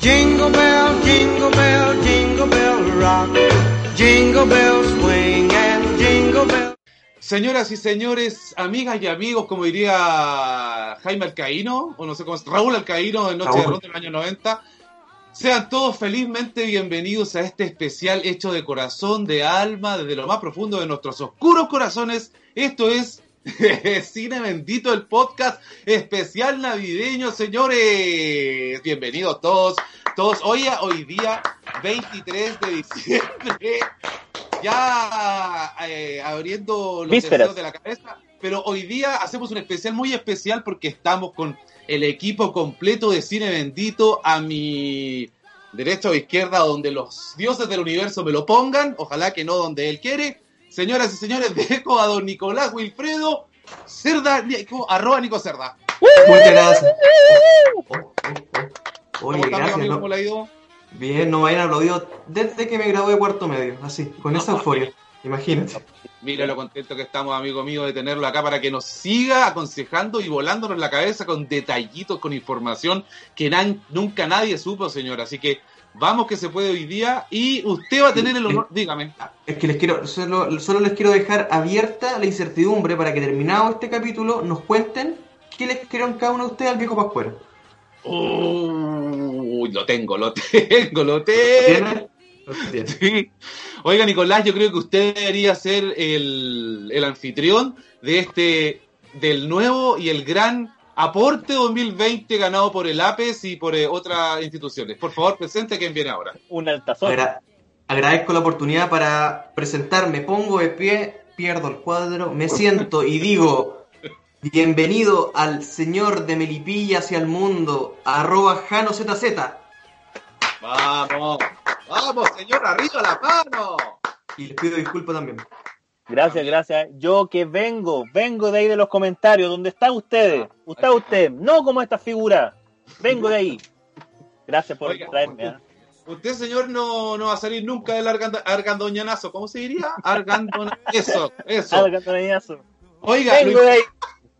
Jingle bell, jingle bell, jingle bell rock. Jingle bells swing and jingle bells. Señoras y señores, amigas y amigos, como diría Jaime Alcaíno, o no sé cómo es, Raúl Alcaíno de Noche de. Ron del año 90, sean todos felizmente bienvenidos a este especial hecho de corazón, de alma, desde lo más profundo de nuestros oscuros corazones. Esto es Cine Bendito, el podcast especial navideño, señores. Bienvenidos todos, todos. Hoy, hoy día, 23 de diciembre, ya eh, abriendo los deseos de la cabeza. Pero hoy día hacemos un especial muy especial porque estamos con el equipo completo de Cine Bendito a mi derecha o izquierda, donde los dioses del universo me lo pongan, ojalá que no donde él quiere. Señoras y señores, dejo a don Nicolás Wilfredo Cerda, Nico- arroba Nico Cerda. Muchas gracias. Oh, oh, oh. ¿Cómo Oye, gracias. amigo? ¿no? ¿Cómo le ha ido? Bien, no me hayan aplaudido desde que me gradué de cuarto medio, así, con esa euforia. Imagínate. Mira lo contento que estamos, amigo mío, de tenerlo acá para que nos siga aconsejando y volándonos la cabeza con detallitos, con información que nan- nunca nadie supo, señor. Así que vamos que se puede hoy día y usted va a tener el honor, dígame. Es que les quiero, solo, solo les quiero dejar abierta la incertidumbre para que terminado este capítulo nos cuenten qué les escribieron cada uno de ustedes al viejo Pascuero. Uy, lo tengo, lo tengo, lo tengo. Sí. Oiga, Nicolás, yo creo que usted debería ser el, el anfitrión de este, del nuevo y el gran aporte 2020 ganado por el APES y por eh, otras instituciones. Por favor, presente quién viene ahora. Un altazón. Agra- agradezco la oportunidad para presentarme, pongo de pie, pierdo el cuadro, me siento y digo, bienvenido al señor de Melipilla hacia el mundo, arroba JanoZZ. Vamos, vamos, señor, arriba la mano. Y les pido disculpas también. Gracias, gracias. Yo que vengo, vengo de ahí de los comentarios, donde están ustedes. Está usted, no como esta figura. Vengo de ahí. Gracias por Oiga, traerme. ¿eh? Usted, señor, no, no va a salir nunca del argand- argandoñanazo. ¿Cómo se diría? Argandoñanazo. Eso, eso. Toreñazo. Oiga, Vengo lo, de ahí.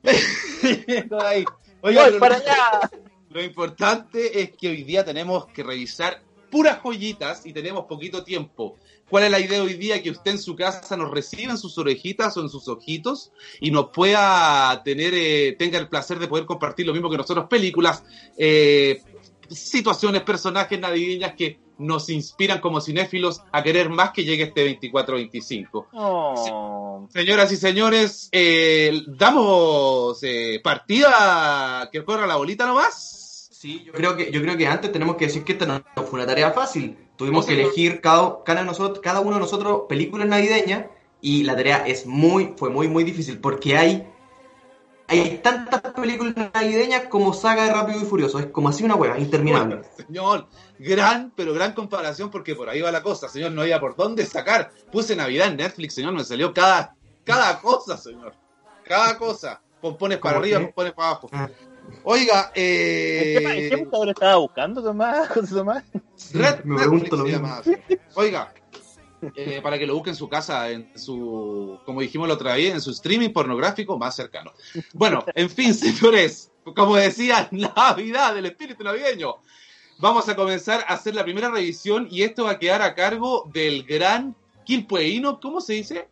Vengo de ahí. Oiga, Voy lo- para allá. Lo importante es que hoy día tenemos que revisar puras joyitas y tenemos poquito tiempo. ¿Cuál es la idea hoy día? Que usted en su casa nos reciba en sus orejitas o en sus ojitos y nos pueda tener, eh, tenga el placer de poder compartir lo mismo que nosotros, películas, eh, situaciones, personajes navideñas que nos inspiran como cinéfilos a querer más que llegue este 24-25. Oh. Señoras y señores, eh, damos eh, partida que corra la bolita nomás. Sí, yo creo que, yo creo que antes tenemos que decir que esta no, no fue una tarea fácil. Tuvimos que elegir cada, cada, nosotros, cada uno de nosotros películas navideñas y la tarea es muy, fue muy, muy difícil porque hay, hay tantas películas navideñas como saga de Rápido y Furioso. Es como así una hueá, interminable. Bueno, señor, gran, pero gran comparación porque por ahí va la cosa, señor, no había por dónde sacar. Puse Navidad en Netflix, señor, me salió cada, cada cosa, señor. Cada cosa. Pompones para ¿Cómo arriba, pompones para abajo. Ah. Oiga, ¿En qué, en eh... qué buscador estaba buscando, Tomás? José Tomás? Red Me pregunto lo mismo. Oiga, eh, para que lo busque en su casa, en su, como dijimos la otra vez, en su streaming pornográfico más cercano. Bueno, en fin, señores, como decía, Navidad, del espíritu navideño. Vamos a comenzar a hacer la primera revisión y esto va a quedar a cargo del gran Quilpueíno, ¿cómo se dice?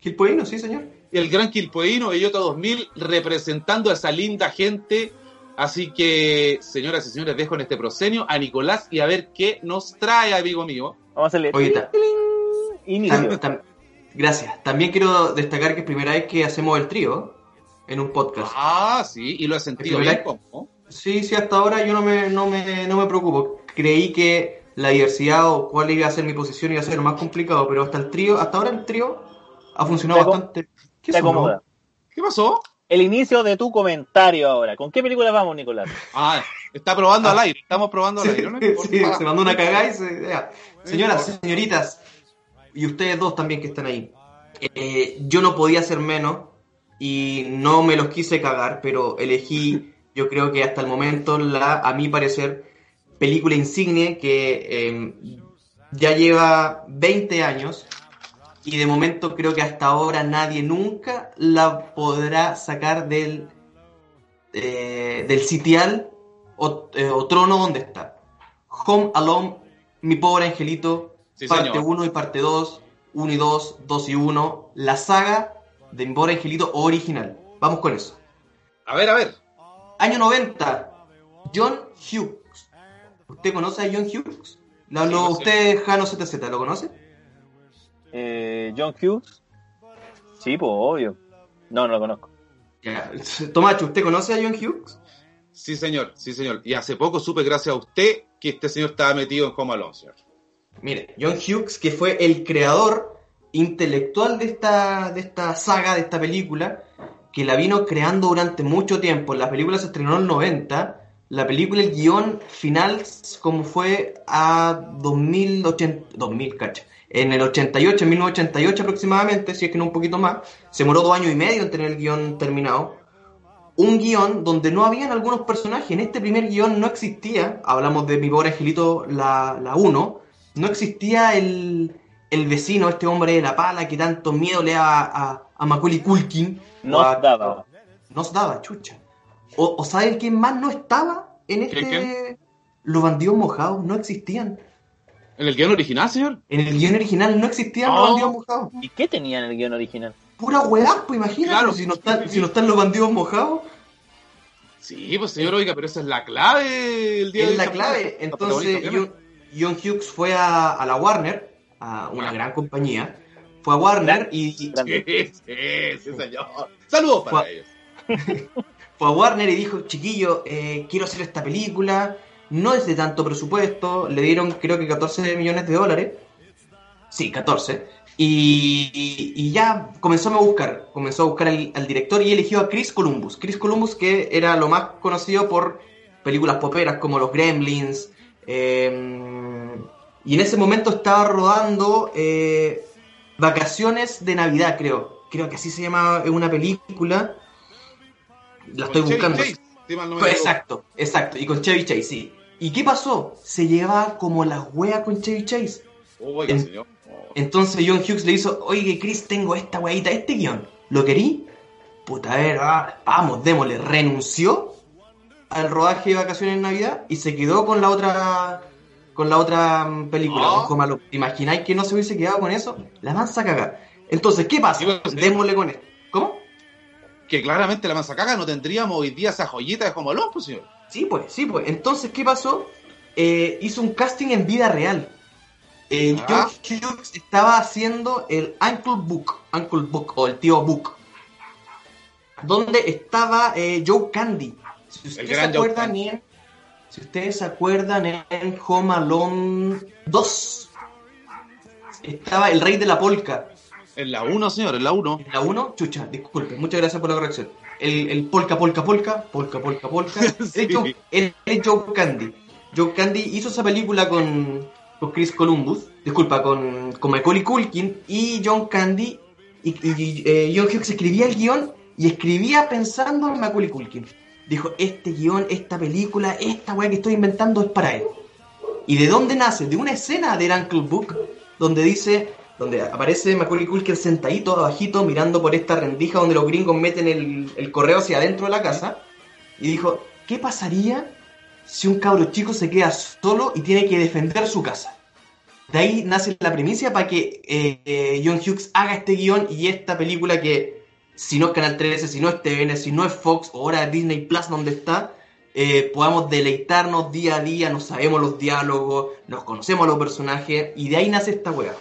Gilpoino, sí, señor. El gran Quilpueíno, Bellota 2000, representando a esa linda gente. Así que, señoras y señores, dejo en este proscenio a Nicolás y a ver qué nos trae, amigo mío. Vamos a hacerle Oye, ta- inicio. tam- tam- gracias. También quiero destacar que es primera vez que hacemos el trío en un podcast. Ah, sí, y lo he sentido bien, ¿cómo? Sí, sí, hasta ahora yo no me, no me, no me preocupo. Creí que la diversidad o cuál iba a ser mi posición iba a ser lo más complicado, pero hasta el trío, hasta ahora el trío ha funcionado Te bastante. ¿Qué Te. ¿Qué pasó? El inicio de tu comentario ahora. ¿Con qué película vamos, Nicolás? Ah, está probando Ah. al aire, estamos probando al Sí, aire. ¿no? sí, se mandó una cagada y se... ya. Señoras, señoritas, y ustedes dos también que están ahí, eh, yo no podía ser menos y no me los quise cagar, pero elegí, yo creo que hasta el momento, la, a mi parecer, película insigne que eh, ya lleva 20 años y de momento creo que hasta ahora nadie nunca la podrá sacar del, eh, del sitial o, eh, o Trono, ¿dónde está? Home Alone, Mi Pobre Angelito, Sí, parte señor. 1 y parte 2, 1 y 2, 2 y 1, la saga de Mi Pobre Angelito original. Vamos con eso. A ver, a ver. Año 90, John Hughes. ¿Usted conoce a John Hughes? Sí, lo sé. usted, Jano ZZ, ¿lo conoce? Eh, John Hughes. Sí, pues obvio. No, no lo conozco. Tomacho, ¿usted conoce a John Hughes? Sí, señor, sí, señor. Y hace poco supe, gracias a usted, que este señor estaba metido en Home Alone, señor. Mire, John Hughes, que fue el creador intelectual de esta, de esta saga, de esta película, que la vino creando durante mucho tiempo. La película se estrenó en el 90. La película, el guion final, como fue a 2080, 2000, cacha. En el 88, en 1988 aproximadamente, si es que no un poquito más, se demoró dos años y medio en tener el guion terminado. Un guion donde no habían algunos personajes. En este primer guion no existía, hablamos de mi pobre angelito, la, la 1, no existía el, el vecino, este hombre de la pala que tanto miedo le daba a, a Macaulay Culkin. No O a- daba. Nos daba, chucha. O, o ¿saben quién más no estaba en este? ¿Quién, Los bandidos mojados no existían. ¿En el guion original, señor? En el guion original no existían los Oh. bandidos mojados. ¿Y qué tenía en el guion original? Pura weá, pues imagínate, Claro. si, no están, si no están los bandidos mojados, Sí, pues señor, oiga, pero esa es la clave el día es de la clave. Entonces, John, John Hughes fue a, a la Warner, a una Ah. gran compañía, fue a Warner y. Sí, sí, sí, señor. Saludos para ellos. a Warner y dijo, chiquillo, eh, quiero hacer esta película, no es de tanto presupuesto, le dieron creo que 14 millones de dólares, sí, 14, y, y- ya comenzó a buscar, comenzó a buscar al, director y eligió a Chris Columbus, Chris Columbus que era lo más conocido por películas poperas como Los Gremlins, eh, y en ese momento estaba rodando eh, Vacaciones de Navidad, creo, creo que así se llama una película, la estoy Chevy buscando. Chase, no Pues, exacto, exacto. Y con Chevy Chase, sí. ¿Y qué pasó? Se llevaba como la wea con Chevy Chase. Oiga, En- señor. Oh. Entonces John Hughes le hizo, oye Chris, tengo esta weita, este guion. ¿Lo querí? Puta, a ver, ah, vamos, démosle. Renunció al rodaje de Vacaciones en Navidad y se quedó con la otra con la otra mm, película. ¿Te imagináis que no se hubiese quedado con eso? La mansa cagar. Entonces, ¿qué pasa? Démosle con esto. ¿Cómo? Que claramente la manzacaga no tendríamos hoy día esa joyita de Home Alone, pues señor. Sí, pues, sí, pues. Entonces, ¿qué pasó? Eh, hizo un casting en vida real. Eh, Ah. John Hughes estaba haciendo el Uncle Book, Uncle Book o el tío Book, donde estaba eh, Joe Candy. Si ustedes se acuerdan en, si ustedes se acuerdan en Home Alone 2, estaba el Rey de la Polka. En la 1, señor, en la 1. En la 1, chucha, disculpe, muchas gracias por la corrección. El, el polka, polka, polka, polka, polka, polka. Sí. Es Joe- él es Joe Candy. Joe Candy hizo esa película con, con Chris Columbus, disculpa, con, con Macaulay Culkin y John Candy. Y, y, eh, John Hughes escribía el guion y escribía pensando en Macaulay Culkin. Dijo, este guion, esta película, esta weá que estoy inventando es para él. ¿Y de dónde nace? De una escena del Uncle Book donde dice, donde aparece Macaulay Culkin sentadito abajito mirando por esta rendija donde los gringos meten el, correo hacia adentro de la casa y dijo, ¿qué pasaría si un cabro chico se queda solo y tiene que defender su casa? De ahí nace la primicia para que eh, eh, John Hughes haga este guion y esta película que si no es Canal 13, si no es TVN, si no es Fox o ahora Disney Plus donde está, eh, podamos deleitarnos día a día, nos sabemos los diálogos, nos conocemos a los personajes y de ahí nace esta wea.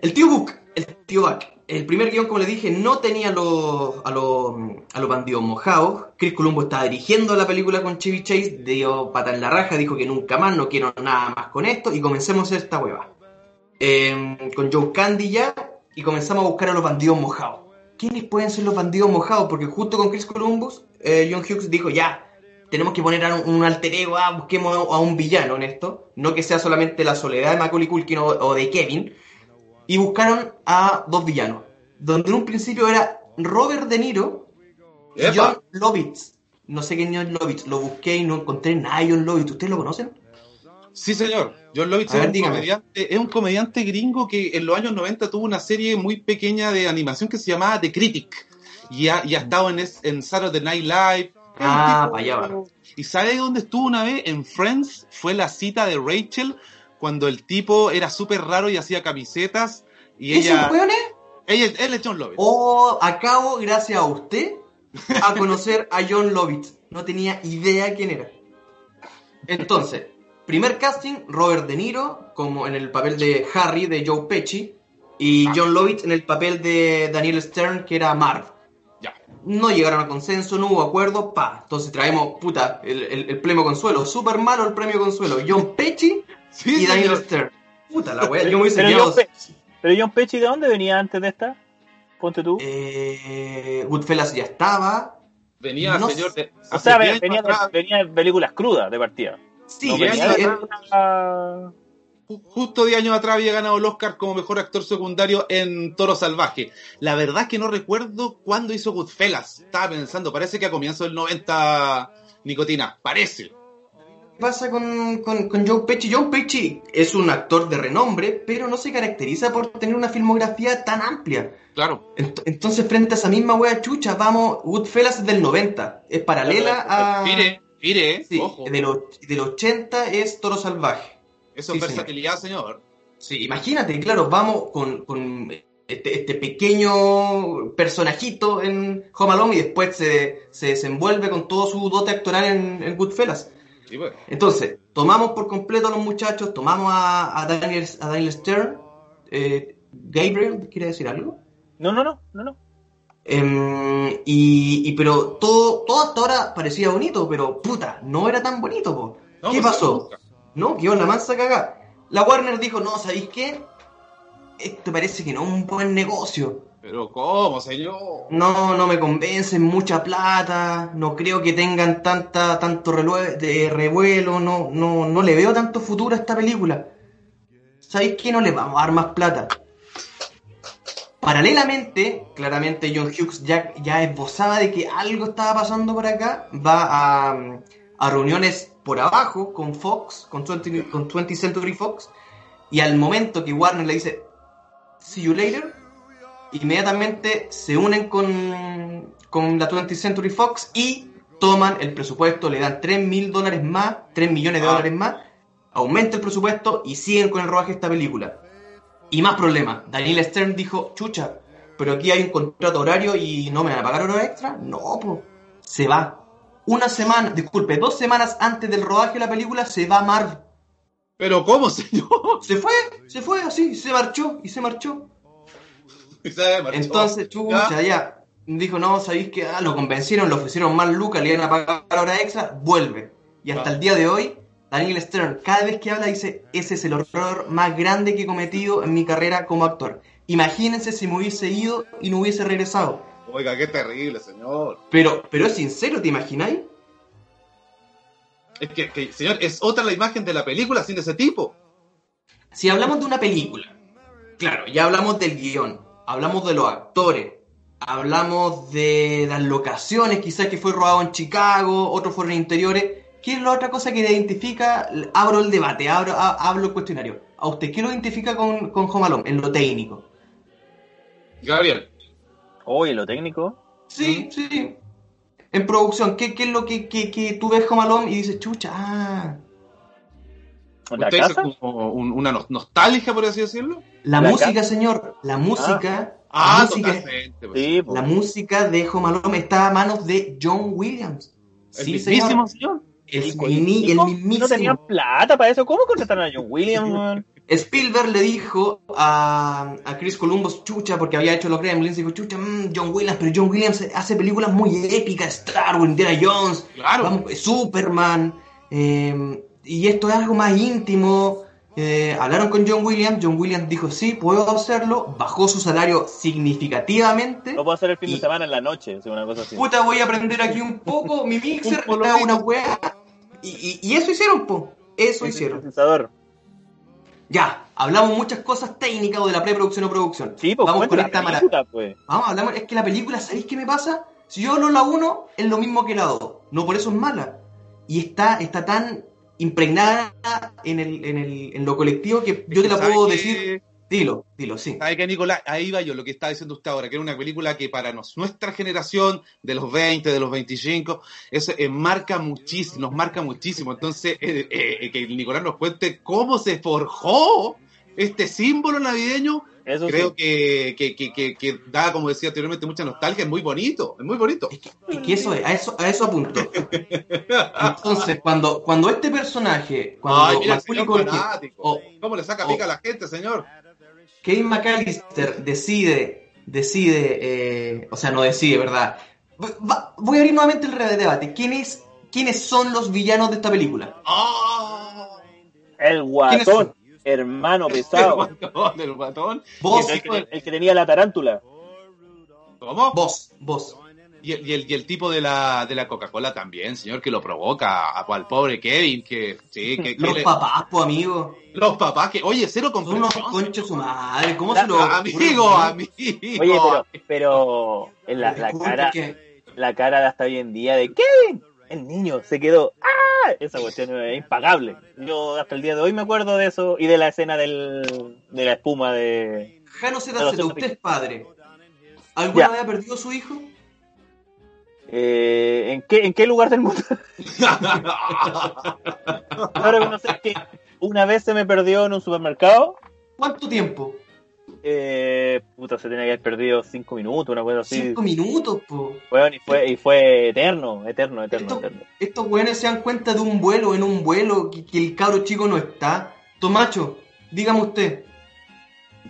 El tío Book, el tío Buck, el primer guion, como le dije, no tenía a los, a los, a los bandidos mojados. Chris Columbo estaba dirigiendo la película con Chevy Chase, dio pata en la raja, dijo que nunca más, no quiero nada más con esto, y comencemos esta hueva. Eh, con Joe Candy ya, y comenzamos a buscar a los bandidos mojados. ¿Quiénes pueden ser los bandidos mojados? Porque justo con Chris Columbus, eh, John Hughes dijo, ya, tenemos que poner a un, un alter ego, ah, busquemos a un villano en esto, no que sea solamente la soledad de Macaulay Culkin o de Kevin, y buscaron a dos villanos, donde en un principio era Robert De Niro y Epa. John Lovitz. No sé quién es John Lovitz, lo busqué y no encontré nada de John Lovitz. ¿Ustedes lo conocen? Sí, señor. John Lovitz es es un comediante gringo que en los años 90 tuvo una serie muy pequeña de animación que se llamaba The Critic. Y ha, y ha estado en, es- en Saturday Night Live, Ah, tipo- pa' allá va. ¿Y sabe dónde estuvo una vez? En Friends fue la cita de Rachel cuando el tipo era súper raro y hacía camisetas y ¿Ese ella... es? ella él es John Lovitz. Oh, acabo, gracias a usted, a conocer a John Lovitz. No tenía idea quién era. Entonces, primer casting, Robert De Niro, como en el papel de Harry de Joe Pesci, y John Lovitz en el papel de Daniel Stern, que era Marv. Ya. No llegaron a consenso, no hubo acuerdo, pa. Entonces traemos, puta, el, el- el premio consuelo. Súper malo el premio consuelo. John Pesci Sí, y Daniel. Stern. Puta la wea, yo me hubiese Pero quedado- pero John Pesci, ¿de dónde venía antes de esta? Ponte tú. Eh, Goodfellas ya estaba. Venía, No señor, de- o sea, 10 venía, atrás, venía de películas crudas de partida. Sí, No venía venía de eh, una- justo 10 años atrás había ganado el Oscar como mejor actor secundario en Toro Salvaje. La verdad es que no recuerdo cuándo hizo Goodfellas. Estaba pensando, parece que a comienzo del 90, Nicotina, parece. ¿Qué pasa con, con, con Joe Pesci? Joe Pesci es un actor de renombre, pero no se caracteriza por tener una filmografía tan amplia. Claro. Ent- entonces, frente a esa misma wea chucha, vamos, Goodfellas es del 90, es paralela a... Mire, mire, Sí, ojo. del, del 80 es Toro Salvaje. Eso sí, es versatilidad, señor. Sí, imagínate, claro, vamos con, con este, este pequeño personajito en Home Alone y después se, se desenvuelve con todo su dote actoral en, en Goodfellas. Entonces, tomamos por completo a los muchachos, tomamos a, a Daniel, a Daniel Stern. eh, Gabriel, ¿quiere decir algo? No, no, no, no, no. Em, y, y pero todo, todo hasta ahora parecía bonito, pero puta, no era tan bonito, po. No, ¿Qué pasó? ¿No? Quedó la mansa cagada. La Warner dijo, no, ¿sabéis qué? Esto parece que no es un buen negocio. Pero ¿cómo, señor? No, no me convencen, mucha plata, no creo que tengan tanta, tanto de revuelo, no, no, no le veo tanto futuro a esta película. ¿Sabéis qué? No le vamos a dar más plata. Paralelamente, claramente John Hughes ya, ya esbozaba de que algo estaba pasando por acá, va a, reuniones por abajo con Fox, con 20, con 20th Century Fox, y al momento que Warner le dice, see you later, inmediatamente se unen con, con la 20th Century Fox y toman el presupuesto, le dan 3 mil dólares más, 3 millones de Ah. dólares más, aumenta el presupuesto y siguen con el rodaje de esta película. Y más problemas. Daniel Stern dijo, chucha, pero aquí hay un contrato horario y no me van a pagar horas extra. No, pues, se va. Una semana, disculpe, dos semanas antes del rodaje de la película se va Marv. Pero ¿cómo, señor? Se fue, se fue así, se marchó y se marchó. Entonces, chucha, ya. Dijo, no, sabéis que ah, lo convencieron, le ofrecieron más lucas, le iban a pagar hora extra, vuelve. Y hasta Ah. el día de hoy, Daniel Stern, cada vez que habla, dice, ese es el horror más grande que he cometido en mi carrera como actor. Imagínense si me hubiese ido y no hubiese regresado. Oiga, qué terrible, señor. Pero, pero es sincero, ¿te imagináis? Es que, que, señor, es otra la imagen de la película sin ese tipo. Si hablamos de una película, claro, ya hablamos del guion, hablamos de los actores, hablamos de las locaciones, quizás que fue rodado en Chicago, otros fueron en interiores. ¿Qué es la otra cosa que identifica? Abro el debate, abro, el cuestionario. ¿A usted qué lo identifica con, con Home Alone, en lo técnico? Gabriel. Oye, lo técnico. Sí, sí. En producción, ¿qué, qué es lo que, que, que tú ves Home Alone y dices, chucha, ah, ¿La ¿Usted dice casa? como un- una nos- nostalgia, por así decirlo? la, ¿La música, casa? señor, la música, Ah, la música, totalmente. pues. Sí, po. La música de Home Alone está a manos de John Williams. El Sí, mismísimo, señor. señor. El, ¿Y- mini- el mismísimo. No tenían plata para eso. ¿Cómo contrataron a John Williams, weón? Spielberg le dijo a, a Chris Columbus, chucha, porque había hecho los Gremlins, dijo, chucha, mm, John Williams, pero John Williams hace películas muy épicas, Star Wars, Indiana Jones, Claro. vamos, Superman, eh, y esto es algo más íntimo. Eh, hablaron con John Williams, John Williams dijo, sí, puedo hacerlo, bajó su salario significativamente. Lo puedo hacer el fin Y- de semana en la noche, una cosa así. Puta, voy a aprender aquí un poco, mi mixer, Un está una weá. Y, y- y eso hicieron, po. Eso hicieron. Ya, hablamos muchas cosas técnicas o de la preproducción o producción. Sí, pues Vamos con esta película, pues. Vamos, hablamos, es que la película, ¿sabéis qué me pasa? Si yo hablo la 1, es lo mismo que la 2. No por eso es mala. Y está, está tan impregnada en, el, en, el, en lo colectivo que yo te la ¿Sabe puedo decir Dilo, dilo, sí. ¿Sabe qué, Nicolás? Ahí va yo, lo que está diciendo usted ahora, que era una película que para nos, nuestra generación, de los 20, de los 25, eso enmarca muchísimo, nos marca muchísimo. Entonces, eh, eh, que Nicolás nos cuente cómo se forjó este símbolo navideño, Eso creo sí. que, que, que, que, que da, como decía anteriormente, mucha nostalgia, es muy bonito, es muy bonito. Es que, es que eso es, a eso, a eso apunto. Entonces, cuando, cuando este personaje, cuando Ay, mira, ¿Cómo le saca pica a la gente, señor? Kevin McAllister decide, decide, eh, o sea, no decide, ¿verdad? Va- voy a abrir nuevamente el debate. ¿Quiénes, ¿Quiénes son los villanos de esta película? ¡Ah! El ¿Quiénes guatón, hermano El pesado. guatón, el guatón. Vos, el, que, el que tenía la tarántula. ¿Cómo? vos, vos. Y el, y el, y el tipo de la, de la Coca-Cola también, señor, que lo provoca a- al pobre Kevin, que sí, que, que Los le- papás, po, amigo. los papás, que, oye, cero Son unos conchos su madre. ¿Cómo La- se lo Amigo, amigo. Oye, pero, pero en la, cara, que- la cara de hasta hoy en día de Kevin, el niño se quedó. ¡Ah! Esa cuestión es impagable. Yo hasta el día de hoy me acuerdo de eso y de la escena del, de la espuma de. Jano Z, Pero Z, sí, usted es padre. ¿Alguna Ya. vez ha perdido su hijo? Eh, ¿en, qué, ¿En qué lugar del mundo? Ahora sé que una vez se me perdió en un supermercado. ¿Cuánto tiempo? Eh, puta, se tenía que haber perdido cinco minutos, una cosa así. Cinco minutos, po. Weón, y fue, y fue eterno, eterno, eterno, Esto- eterno. Estos weones se dan cuenta de un vuelo, en un vuelo, que, que el cabro chico no está. Tomacho, dígame usted.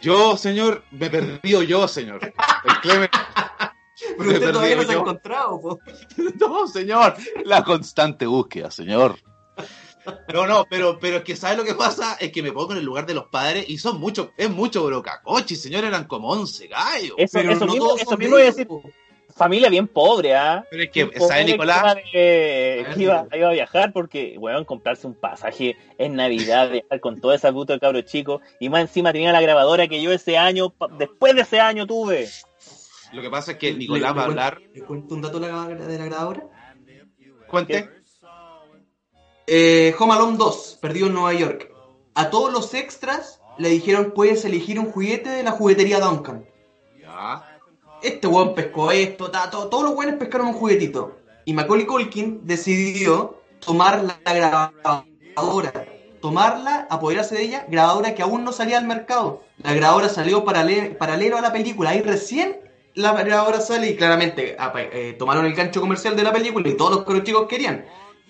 Yo, señor, me he perdido yo, señor. El Clemen- Pero usted todavía no se ha encontrado, po. No, señor, la constante búsqueda, señor. No, no, pero, pero es que ¿sabes lo que pasa? Es que me pongo en el lugar de los padres y son muchos, es mucho brocacochi, señor, eran como 11 gallos. Eso, Pero eso no mismo, todos eso son mismo iba a decir, familia bien pobre, ¿ah? Pero es que, ¿sabes, Nicolás? Que, iba, iba a viajar porque, weón, comprarse un pasaje en Navidad, viajar con toda esa puta de cabro chico, y más encima tenía la grabadora que yo ese año, después de ese año tuve. Lo que pasa es que Nicolás le va a hablar. ¿Le cuento un dato de la, de la grabadora? Cuente. Eh, Home Alone 2, perdido en Nueva York. A todos los extras le dijeron, puedes elegir un juguete de la juguetería Duncan. Ya. Este weón pescó esto, todos los weones pescaron un juguetito. Y Macaulay Culkin decidió tomar la grabadora, tomarla, apoderarse de ella, grabadora que aún no salía al mercado. La grabadora salió parale- paralelo a la película, ahí recién la grabadora sale y claramente eh, tomaron el gancho comercial de la película y todos los chicos querían.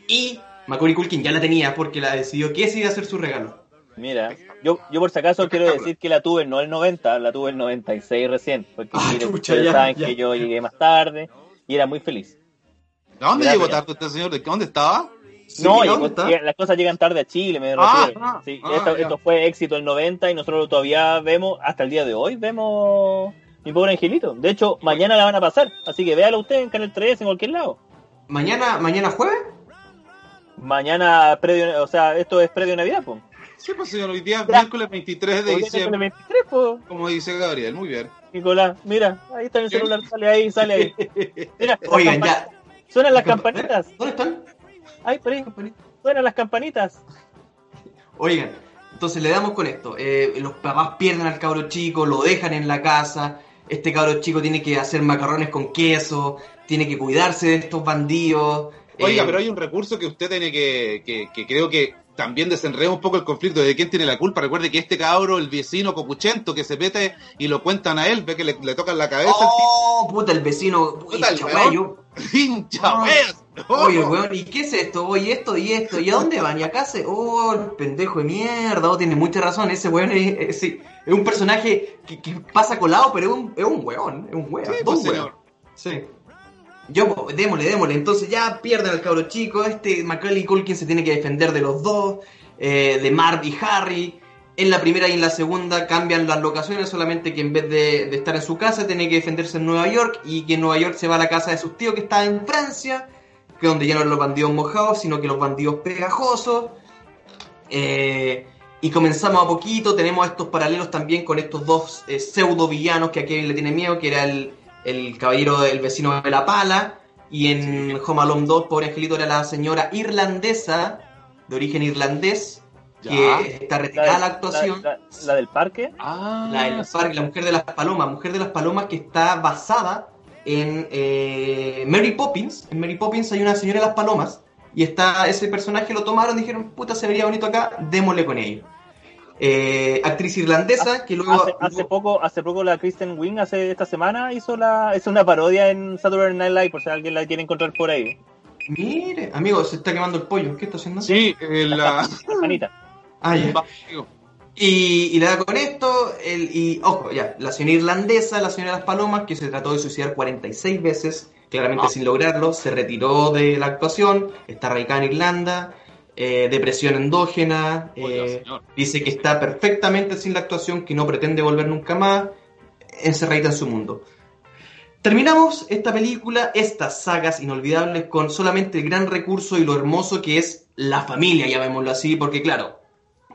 Y Macaulay Culkin ya la tenía porque la decidió que ese iba a ser su regalo. Mira, yo, yo por si acaso quiero decir que la tuve no el 90, la tuve el 96 recién, porque Ah, mire, chucha, ustedes ya, saben ya. que yo llegué más tarde y era muy feliz. ¿De dónde Gracias. llegó tarde usted, señor? ¿De qué- dónde estaba? Sí, no, ¿dónde llegó- las cosas llegan tarde a Chile, me Ah, ah, Sí, ah, esto, fue éxito el 90 y nosotros todavía vemos, hasta el día de hoy, vemos mi pobre angelito. De hecho, mañana la van a pasar, así que véalo usted en Canal 3, en cualquier lado. Mañana, mañana jueves, Mañana, previo, o sea, esto es previo a Navidad, pues. Sí, pues, señor, hoy día, miércoles 23 de diciembre, 23, pues. como dice Gabriel, muy bien. Nicolás, mira, ahí está el celular, sale ahí, sale ahí. Mira, oigan, ya. Suenan las campanitas. ¿Dónde están? Ay, por ahí, suenan las campanitas. Oigan, entonces le damos con esto. Eh, los papás pierden al cabro chico, lo dejan en la casa. Este cabro chico tiene que hacer macarrones con queso, tiene que cuidarse de estos bandidos. Oiga, eh, pero hay un recurso que usted tiene que, que, que creo que también desenreda un poco el conflicto de quién tiene la culpa. Recuerde que este cabro, el vecino copuchento que se mete y lo cuentan a él, ve que le, le tocan la cabeza ¡Oh, puta, el vecino! Puta, Hincha, weón. weón, yo- el hincha, Ah. weas. Oye, weón, ¿y qué es esto? Oye, esto y esto. ¿Y a dónde van? ¿Y acá se.? ¡Oh, el pendejo de mierda! Oh, tiene mucha razón. Ese weón es, es- sí, es un personaje que, que pasa colado, pero es un, es un weón. Es un weón. Sí, dos pues, weón. señor. Sí. Yo, démosle, démosle. Entonces ya pierden al cabro chico. Este Macaulay Culkin se tiene que defender de los dos, eh, de Marv y Harry. En la primera y en la segunda cambian las locaciones, solamente que en vez de, estar en su casa, tiene que defenderse en Nueva York. Y que en Nueva York se va a la casa de sus tíos, que está en Francia, que donde ya no los bandidos mojados, sino que los bandidos pegajosos. Eh, y comenzamos a poquito, tenemos estos paralelos también con estos dos eh, pseudo villanos que a Kevin le tiene miedo, que era el, el caballero del vecino de la pala, y en Home Alone 2, pobre angelito, era la señora irlandesa, de origen irlandés, Ya. que está retirada la, actuación. La, la- la del parque. Ah, La, del parque, la mujer de las palomas, mujer de las palomas que está basada en eh, Mary Poppins. En Mary Poppins hay una señora de las palomas y está ese personaje lo tomaron, dijeron, puta, se vería bonito acá, démosle con ello. Eh, actriz irlandesa que luego... Hace, hace poco, hace poco la Kristen Wiig hace esta semana hizo la, hizo una parodia en Saturday Night Live por si alguien la quiere encontrar por ahí. Mire, amigo, se está quemando el pollo, ¿qué está haciendo? Sí, eh, la... Manita. Ah, ya. Y, y le da con esto, el, y ojo, ya, la señora irlandesa, la señora de las palomas, que se trató de suicidar 46 veces, claramente Ah. sin lograrlo, se retiró de la actuación, está radicada en Irlanda, eh, depresión endógena, Oiga, eh, dice que está perfectamente sin la actuación, que no pretende volver nunca más, encerradita en su mundo. Terminamos esta película, estas sagas inolvidables, con solamente el gran recurso y lo hermoso que es la familia, llamémoslo así, porque claro,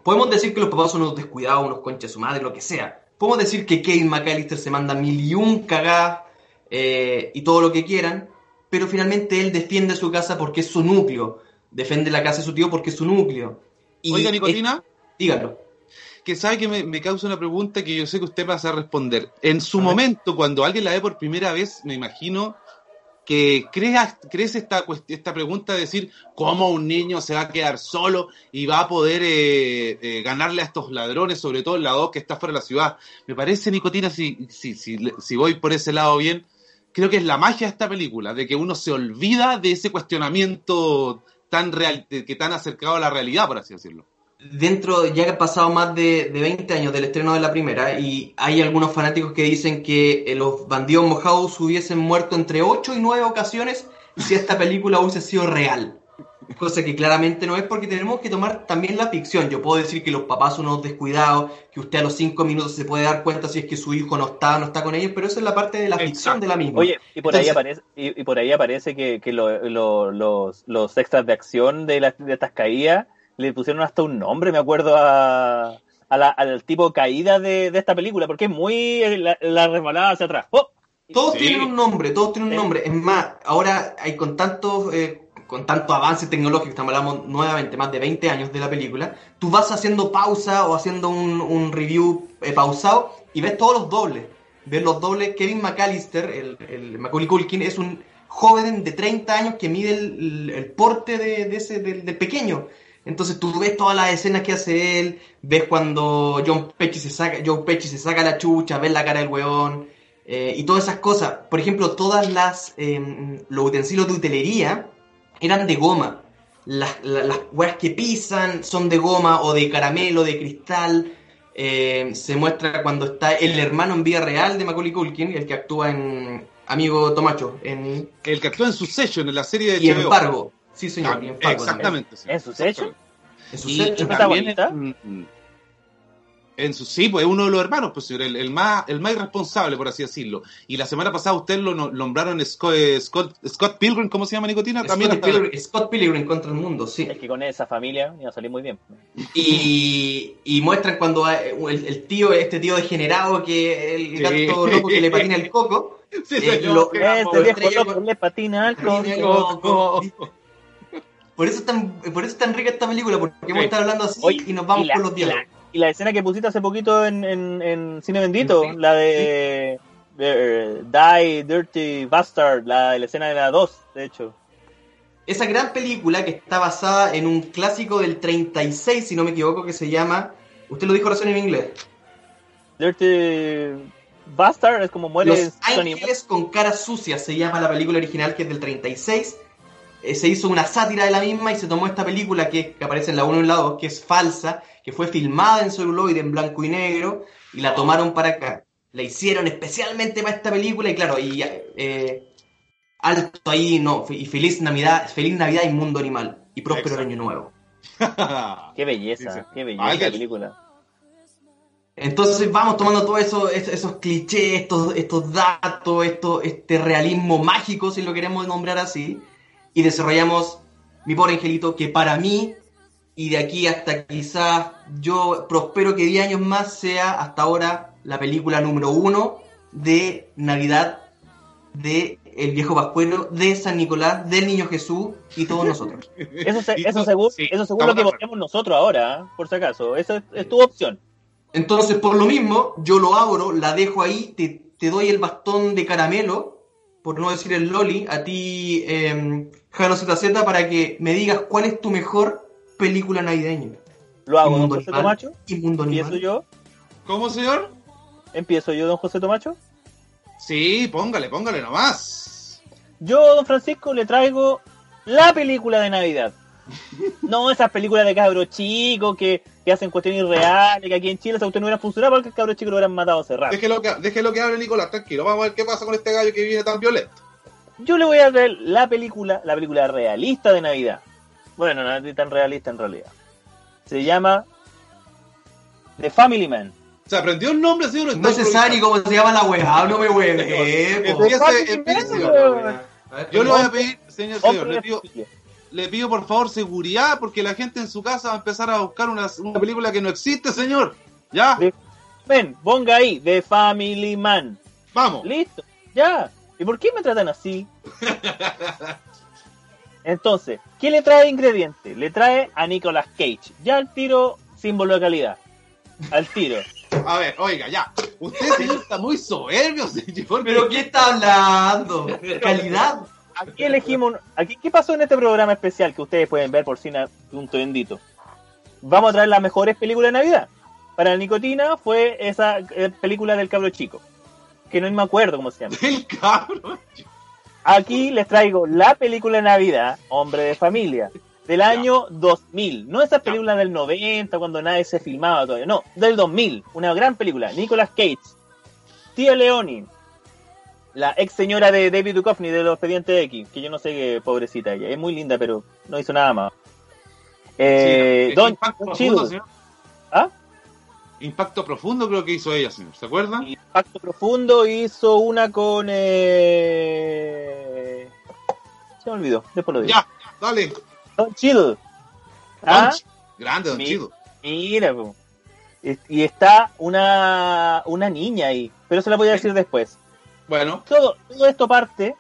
podemos decir que los papás son unos descuidados, unos conchas de su madre, lo que sea. Podemos decir que Kevin McAllister se manda mil y un cagadas eh, y todo lo que quieran, pero finalmente él defiende su casa porque es su núcleo. Defiende la casa de su tío porque es su núcleo. Y Oiga, Nicotina, es- dígalo. que sabe que me, me causa una pregunta que yo sé que usted va a saber responder. En su A ver. momento, cuando alguien la ve por primera vez, me imagino que crea, crees esta, esta pregunta de decir cómo un niño se va a quedar solo y va a poder eh, eh, ganarle a estos ladrones, sobre todo el lado que está fuera de la ciudad. Me parece, Nicotina, si, si, si, si voy por ese lado bien, creo que es la magia de esta película, de que uno se olvida de ese cuestionamiento tan real, que tan acercado a la realidad, por así decirlo. dentro, ya que han pasado más de, de 20 años del estreno de la primera, y hay algunos fanáticos que dicen que eh, los bandidos mojados hubiesen muerto entre 8 y 9 ocasiones si esta película hubiese sido real. Cosa que claramente no es porque tenemos que tomar también la ficción. Yo puedo decir que los papás son unos descuidados, que usted a los 5 minutos se puede dar cuenta si es que su hijo no está no está con ellos, pero eso es la parte de la ficción de la misma. Oye, y por ahí aparece, y, y por ahí aparece que, que lo- lo- los, los extras de acción de, las- de estas caídas le pusieron hasta un nombre, me acuerdo a, a la- al tipo caída de, de esta película, porque es muy eh, la, la resbalada hacia atrás. ¡Oh! Todos Sí. tienen un nombre, todos tienen un Sí. nombre. Es más, ahora hay con tantos, eh, con tanto avance tecnológico, estamos hablando nuevamente más de 20 años de la película, tú vas haciendo pausa o haciendo un, un review eh, pausado y ves todos los dobles. Ves los dobles, Kevin McAllister, el, el Macaulay Culkin, es un joven de 30 años que mide el, el- porte de, de ese, del, pequeño. Entonces tú ves todas las escenas que hace él, ves cuando John Pesci se saca, Joe Pesci se saca la chucha, ves la cara del weón, eh, y todas esas cosas. Por ejemplo, todas las eh, los utensilios de utilería eran de goma. Las, la- las weas que pisan son de goma o de caramelo, de cristal. Eh, se muestra cuando está el hermano en vida real de Macaulay Culkin, el que actúa en Amigo Tomacho, en El que actúa en Succession, en la serie de y en. Fargo. Sí, señor, Ah, y en Fargo también. exactamente. sí. ¿En Succession? En su Y, set- y ¿Es también protagonista? En, su sí, pues es uno de los hermanos, pues señor, el, el más el más irresponsable, por así decirlo. Y la semana pasada usted lo no- nombraron Scott, eh, Scott, Scott Pilgrim, ¿cómo se llama Nicotina? También Scott, Pilgrim, Scott Pilgrim contra el mundo, sí. Es que con esa familia iba a salir muy bien. Y, y muestran cuando hay- el, el tío, este tío degenerado, que el Sí. gato loco que le patina el coco, Sí, Eh, lo- Este viejo loco con- le patina el coco. Por eso es tan, por eso es tan rica esta película, porque vamos a estar hablando así y nos vamos y la- por los la- diálogos. Y la escena que pusiste hace poquito en, en, en Cine Bendito, Sí. la de, de, Die Dirty Bastard, la, la escena de la 2, de hecho. Esa gran película que está basada en un clásico del 36, si no me equivoco, que se llama. Usted lo dijo recién en inglés. Dirty Bastard es como muere Los Ángeles con caras sucias se llama la película original que es del 36. Eh, se hizo una sátira de la misma y se tomó esta película que, que aparece en la 1 y en la 2, que es falsa, que fue filmada en celuloide en blanco y negro y la tomaron para acá. La hicieron especialmente para esta película y claro, y eh, alto ahí, no, y feliz Navidad, feliz Navidad y mundo animal y próspero Exacto. año nuevo. Qué belleza, qué belleza Ay, película. Entonces vamos tomando todos eso, es- esos clichés, estos, estos datos, esto, este realismo mágico, si lo queremos nombrar así, y desarrollamos mi pobre angelito, que para mí, y de aquí hasta quizás yo prospero que 10 años más sea hasta ahora la película número uno de Navidad de el viejo Pascuero, de San Nicolás, del Niño Jesús y todos nosotros. Eso, se- eso según, sí, eso según lo que votemos nosotros ahora, ¿eh? por si acaso. Esa es, es tu opción. Entonces, por lo mismo, yo lo abro, la dejo ahí, te, te doy el bastón de caramelo, por no decir el loli, a ti, eh, Jano ZZ, para que me digas cuál es tu mejor película navideña. Lo hago, don José Animal Tomacho. y Mundo Empiezo Animal. yo. ¿Cómo, señor? Empiezo yo, don José Tomacho. Sí, póngale, póngale nomás. Yo, don Francisco, le traigo la película de Navidad. No esas películas de cabros chicos que, que hacen cuestiones irreales, que aquí en Chile esa cuestión no hubiera funcionado porque el cabro chico lo hubieran matado hace rato. Déjelo que, déjelo que hable Nicolás, tranquilo. Vamos a ver qué pasa con este gallo que viene tan violento. Yo le voy a traer la película, la película realista de Navidad. Bueno, no es tan realista en realidad. Se llama The Family Man. ¿Se aprendió el nombre, señor? No se sabe ni cómo se llama la weá, no me weón. Yo le voy a pedir, señor, señor, le pido, le pido por favor seguridad porque la gente en su casa va a empezar a buscar una, una película que no existe, señor. Ya, Ven, ponga ahí, The Family Man. vamos. Listo, ya. ¿Y por qué me tratan así? Entonces, ¿qué le trae de ingrediente? Le trae a Nicolas Cage. Ya al tiro, símbolo de calidad. Al tiro. A ver, oiga, ya. Usted, señor, está muy soberbio, señor. ¿Pero qué está hablando? ¿Calidad? Aquí elegimos. Aquí, ¿Qué pasó en este programa especial que ustedes pueden ver por Cine Punto Bendito? Vamos a traer las mejores películas de Navidad. Para Nicotina fue esa eh, película del cabro chico. Que no me acuerdo cómo se llama. El cabrón. Aquí les traigo la película de Navidad, Hombre de Familia, del año 2000. No esa película del 90, cuando nadie se filmaba todavía. No, del 2000. Una gran película. Nicolas Cage, Tia Leoni, la ex señora de David Duchovny de Los Expedientes X, que yo no sé qué pobrecita ella. Es muy linda, pero no hizo nada más. Eh, Sí, Don, Don señor. ¿Ah? Impacto profundo creo que hizo ella, señor. ¿Se acuerda? Impacto Profundo hizo una con... Eh... Se me olvidó, después lo digo. Ya, dale. Don Cheadle. ¿Ah? Grande, don Mi- Chido. Mira, po. Y está una, una niña ahí, pero se la voy a decir después. Bueno, Todo, todo esto parte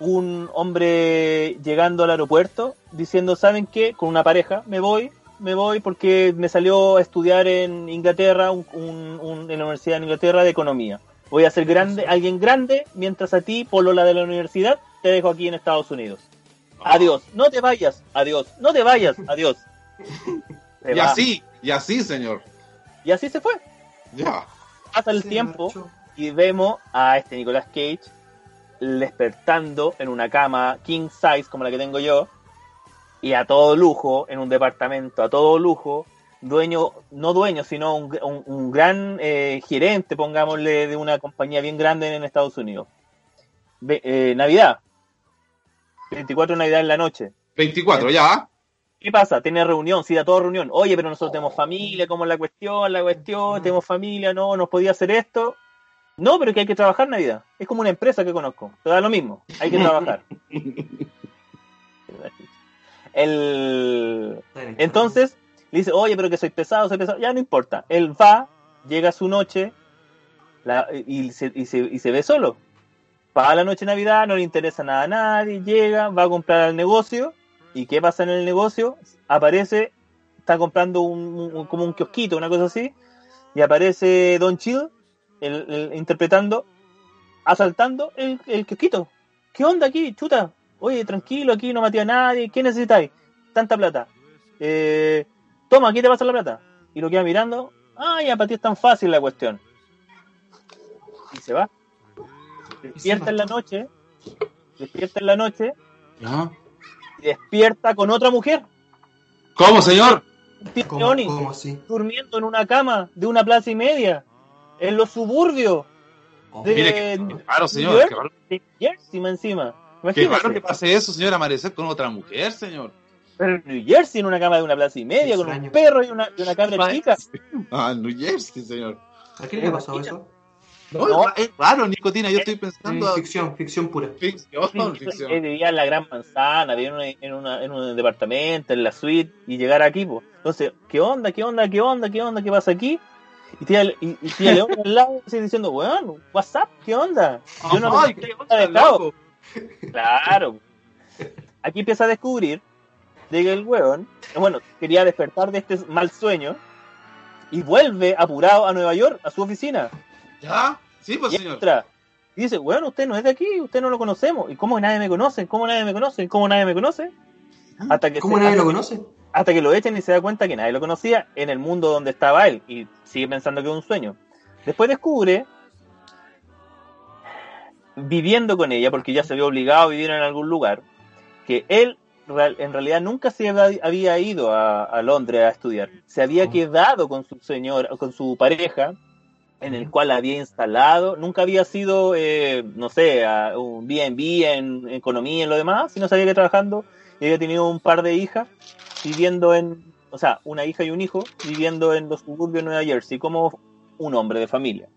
un hombre llegando al aeropuerto diciendo, ¿saben qué? Con una pareja, me voy, me voy porque me salió a estudiar en Inglaterra, un- un- un- en la Universidad de Inglaterra de Economía. Voy a ser grande, alguien grande, mientras a ti, polola de la universidad, te dejo aquí en Estados Unidos. Adiós, no te vayas, adiós, no te vayas, adiós. Se y va. así, y así, señor. Y así se fue. Ya. Pasa el tiempo y vemos a este Nicolas Cage despertando en una cama king size como la que tengo yo y a todo lujo en un departamento a todo lujo dueño no dueño sino un, un- un gran eh, gerente pongámosle de una compañía bien grande en Estados Unidos Ve- eh, Navidad 24 de Navidad en la noche 24, ya. ¿Qué pasa? Tiene reunión, sí, a toda reunión. Oye, pero nosotros tenemos familia, ¿cómo es la cuestión? La cuestión, tenemos familia, no, nos podía hacer esto. No, pero que hay que trabajar Navidad. Es como una empresa que conozco. Te da lo mismo. Hay que trabajar. El... Entonces, le dice, oye, pero que soy pesado, soy pesado. Ya no importa. Él va, llega a su noche la- y, se, y, se, y se ve solo. Va a la noche de Navidad, no le interesa nada a nadie, llega, va a comprar al negocio. ¿Y qué pasa en el negocio? Aparece, está comprando un, un- como un kiosquito, una cosa así, y aparece Don Chill el- el- interpretando, asaltando el, el kiosquito. ¿Qué onda aquí, chuta? Oye, tranquilo, aquí no maté a nadie, ¿qué necesitáis? Tanta plata. Eh, toma, aquí te pasa la plata. Y lo queda mirando, ah, ya, para ti es tan fácil la cuestión. Y se va. Despierta en la noche, despierta en la noche, Ya. y despierta con otra mujer. ¿Cómo, señor? ¿Cómo, Leoni, cómo así? durmiendo en una cama de una plaza y media, en los suburbios Oh, de, Mire, qué raro, señor. New Qué raro, de Jersey, encima. Qué Imagínate. raro que pase eso, señor, amanecer con otra mujer, señor. Pero en New Jersey, en una cama de una plaza y media, con un perro y una, y una cabra chica. Ah, en New Jersey, señor. ¿A quién le ha pasado eso? No, No. Es, raro, Nicotina. Yo estoy Mm, pensando. a- ficción, ficción pura. Ficción, Él ficción. vivía en la gran manzana, vivía en, una- en, una- en un departamento, en la suite, y llegar aquí, pues. Entonces, ¿qué onda, qué onda, qué onda, qué onda, qué pasa aquí? Y tía, y, y tía León al lado sigue diciendo, weón, what's up, ¿qué onda? Yo no qué onda, dejado". loco. Claro. Aquí empieza a descubrir de que el weón, bueno, quería despertar de este mal sueño y vuelve apurado a Nueva York, a su oficina. ¿Ya? Sí, pues y señor. entra. Y dice, bueno, usted no es de aquí, usted no lo conocemos. ¿Y cómo nadie me conoce? ¿Cómo nadie me conoce? ¿Cómo nadie me conoce? Hasta que, ¿Cómo se- nadie hasta, lo conoce? hasta que lo echan y se da cuenta que nadie lo conocía en el mundo donde estaba él. Y sigue pensando que es un sueño. Después descubre, viviendo con ella, porque ya se había obligado a vivir en algún lugar, que él en realidad nunca se había- ido a, a Londres a estudiar. Se había Oh. quedado con su señor, con su pareja, en el cual había instalado, nunca había sido, eh, no sé, a un B&B en economía y lo demás, sino se había quedado trabajando y había tenido un par de hijas viviendo en, o sea, una hija y un hijo viviendo en los suburbios de Nueva Jersey como un hombre de familia.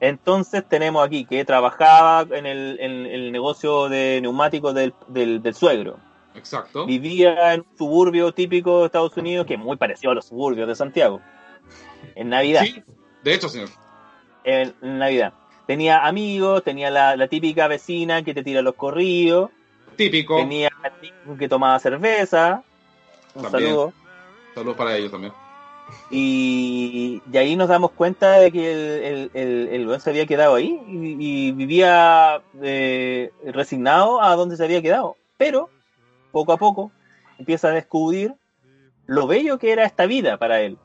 Entonces tenemos aquí que trabajaba en el, en el negocio de neumáticos del, del, del suegro. Exacto. Vivía en un suburbio típico de Estados Unidos, que es muy parecido a los suburbios de Santiago. En Navidad. Sí, de hecho, señor. En, en Navidad. Tenía amigos, tenía la, la típica vecina que te tira los corridos, Típico. tenía que tomaba cerveza. Un También. saludo. Saludos para ellos también. Y, y ahí nos damos cuenta de que el, el, el, se había quedado ahí y, y vivía eh, resignado a donde se había quedado. Pero, poco a poco, empieza a descubrir lo bello que era esta vida para él,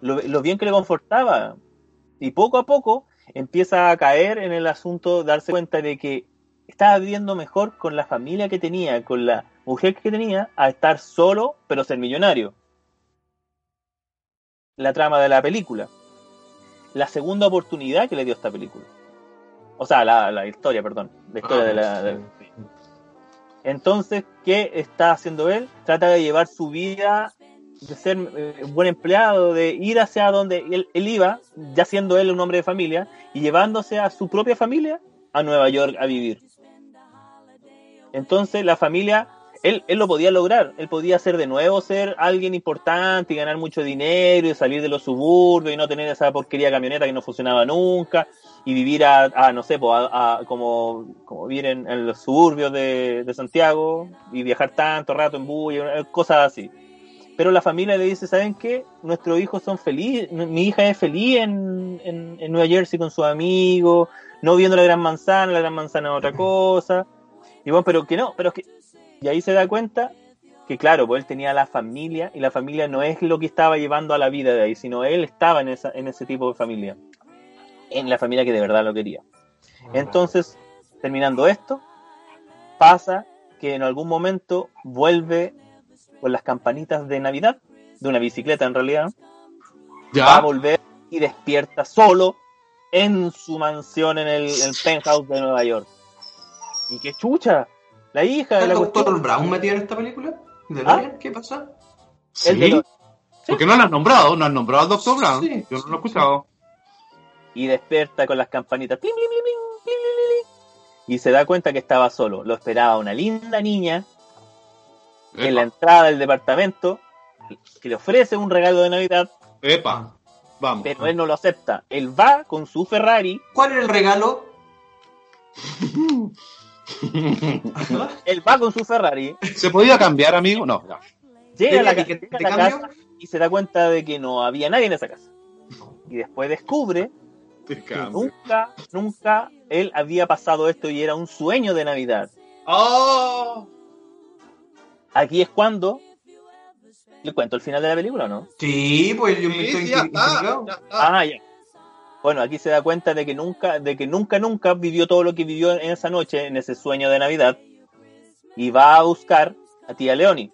lo, lo bien que le confortaba. Y poco a poco empieza a caer en el asunto, darse cuenta de que estaba viviendo mejor con la familia que tenía, con la mujer que tenía, a estar solo, pero ser millonario la trama de la película. La segunda oportunidad que le dio esta película. O sea, la, la historia, perdón. La historia Ah, de la. sí. de- Entonces, ¿qué está haciendo él? Trata de llevar su vida, de ser eh, buen empleado, de ir hacia donde él, él iba, ya siendo él un hombre de familia, y llevándose a su propia familia a Nueva York a vivir. Entonces, la familia él, él lo podía lograr, él podía ser de nuevo ser alguien importante y ganar mucho dinero y salir de los suburbios y no tener esa porquería camioneta que no funcionaba nunca y vivir a, a, no sé, a, como, como vivir en, los suburbios de, de Santiago y viajar tanto rato en bus cosas así. Pero la familia le dice, ¿saben qué? Nuestros hijos son felices, mi hija es feliz en, en, en Nueva Jersey con sus amigos, no viendo la gran manzana, la gran manzana es otra cosa. Y bueno, pero que no, pero es que y ahí se da cuenta que, claro, pues él tenía la familia y la familia no es lo que estaba llevando a la vida de ahí, sino él estaba en, esa, en ese tipo de familia, en la familia que de verdad lo quería. Entonces, terminando esto, pasa que en algún momento vuelve con las campanitas de Navidad, de una bicicleta en realidad, va a volver y despierta solo en su mansión en el, el penthouse de Nueva York. Y qué chucha, la hija de ¿El la doctor cuestión. Brown metido en esta película? ¿De ¿Ah? ¿Qué pasa? Sí. Porque no lo has nombrado, no has nombrado al Dr. Brown. Sí, Yo no sí, lo he escuchado. y despierta con las campanitas plim, plim, plim, plim, plim, plim, plim, y se da cuenta que estaba solo. Lo esperaba una linda niña en la entrada del departamento que le ofrece un regalo de Navidad, epa. Vamos. pero él no lo acepta. Él va con su Ferrari, ¿Cuál era el regalo? él va con su Ferrari, ¿Se podía cambiar, amigo? No. no. llega a la, ¿Tenía ca- ticket llega la casa y se da cuenta de que no había nadie en esa casa. Y después descubre Te que cambio. nunca, nunca él había pasado esto y era un sueño de Navidad. ¡Oh! Aquí es cuando... ¿Le cuento el final de la película o no? Sí, pues yo me Sí, estoy ya está, intrigado. ya está. Ah, ya. Bueno, aquí se da cuenta de que nunca, de que nunca, nunca vivió todo lo que vivió en esa noche, en ese sueño de Navidad, y va a buscar a tía Leoni,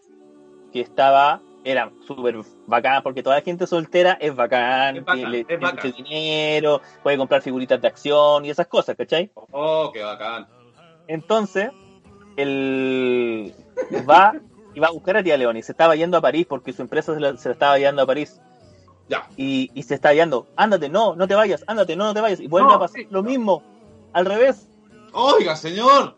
que estaba, era súper bacán, porque toda la gente soltera es bacán, Es bacán, tiene, es bacán. mucho dinero, puede comprar figuritas de acción y esas cosas, ¿cachai? Oh, qué bacán. Entonces, él va y va a buscar a tía Leoni, se estaba yendo a París porque su empresa se la, se la estaba llevando a París Ya. y, y se está hallando, ándate, no, no te vayas, ándate, no, no te vayas, y vuelve No, a pasar sí, lo mismo, al revés, Oiga, señor.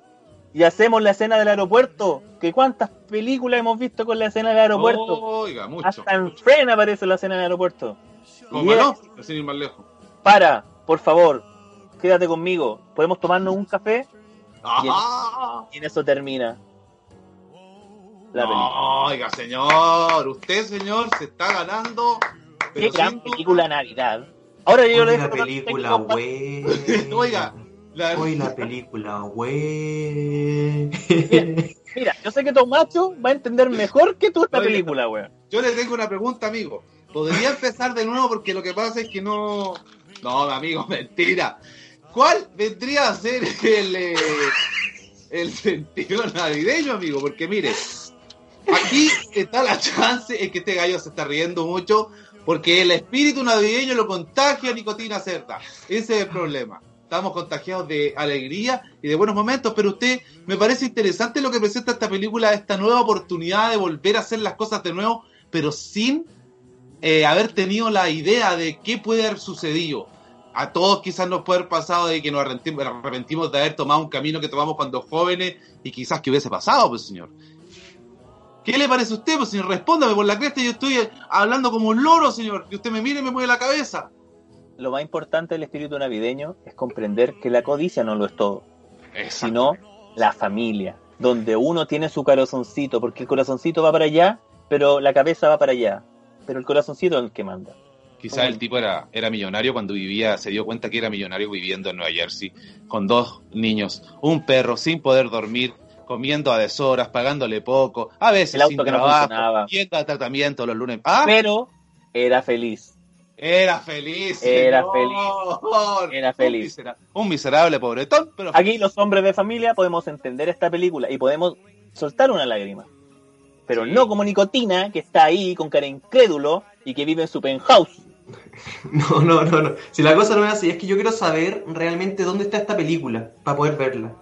y hacemos la escena del aeropuerto, que cuántas películas hemos visto con la escena del aeropuerto, Oiga, mucho. hasta en Friend aparece la escena del aeropuerto, Y sin ir más lejos. Para, por favor, quédate conmigo. ¿Podemos tomarnos un café? Ajá. Y en eso termina la película. No, oiga, señor, usted, señor, se está ganando. Qué pero gran siento- película Navidad. Ahora yo le Hoy la dejo- película, güey. Oiga, la- Hoy la película, güey. Mira, yo sé que Tomacho va a entender mejor que tú esta Oiga. película, weón. yo le tengo una pregunta, amigo. ¿Podría empezar de nuevo? Porque lo que pasa es que no. No, amigo, mentira. ¿Cuál vendría a ser el, eh, el sentido navideño, amigo? Porque mire, aquí está la chance, es que este gallo se está riendo mucho, porque el espíritu navideño lo contagia nicotina cerda. Ese es el problema. Estamos contagiados de alegría y de buenos momentos, pero usted me parece interesante lo que presenta esta película, esta nueva oportunidad de volver a hacer las cosas de nuevo, pero sin eh, haber tenido la idea de qué puede haber sucedido. A todos quizás nos puede haber pasado de que nos arrepentimos, arrepentimos de haber tomado un camino que tomamos cuando jóvenes y quizás que hubiese pasado, pues señor. ¿Qué le parece a usted, pues señor? Respóndame por la cresta, yo estoy eh, hablando como un loro, señor. Que usted me mire y me mueve la cabeza. Lo más importante del espíritu navideño es comprender que la codicia no lo es todo, Exacto. sino la familia, donde uno tiene su corazoncito, porque el corazoncito va para allá, pero la cabeza va para allá, pero el corazoncito es el que manda. Quizás el tipo era, era millonario cuando vivía, se dio cuenta que era millonario viviendo en Nueva Jersey, con dos niños, un perro sin poder dormir, comiendo a deshoras, pagándole poco, a veces El auto sin que no trabajo, funcionaba. yendo a tratamiento los lunes. ¡Ah! Pero era feliz. Era feliz. Era señor. Era Un feliz. misera- Un miserable pobretón, pero Aquí los hombres de familia podemos entender esta película y podemos soltar una lágrima. Pero Sí. no como Nicotina, que está ahí con cara incrédulo y que vive en su penthouse. No, no, no, no. Si la cosa no es así, es que yo quiero saber realmente dónde está esta película para poder verla.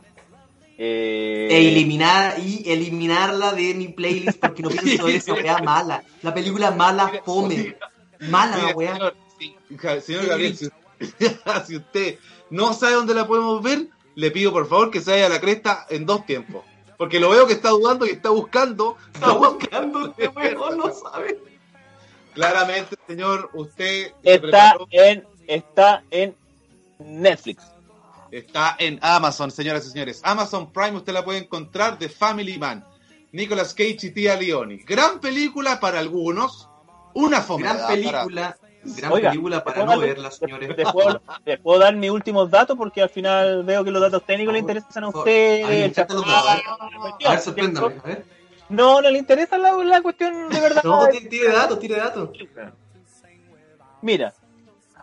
Eh, E eliminar y eliminarla de mi playlist porque no pienso esa weá mala. La película mala fome. Mala la weá. señor, sí, señor Gabriel, si, si usted no sabe dónde la podemos ver, le pido por favor que se vaya a la cresta en dos tiempos. Porque lo veo que está dudando y está buscando. Está buscando este weón, no sabe. Claramente, señor, usted está en está en Netflix. Está en Amazon, señoras y señores. Amazon Prime usted la puede encontrar de Family Man. Nicolas Cage y Tia Leoni. Gran película para algunos. Una fome. Gran película. Gran Oiga, película para ¿te no verla, señores. ¿Les puedo, les puedo dar mis últimos datos? Porque al final veo que los datos técnicos le interesan a ustedes. A ver, sorpréndame. No, no le interesa la, la cuestión de verdad. No, tire tire datos, tire datos. Mira,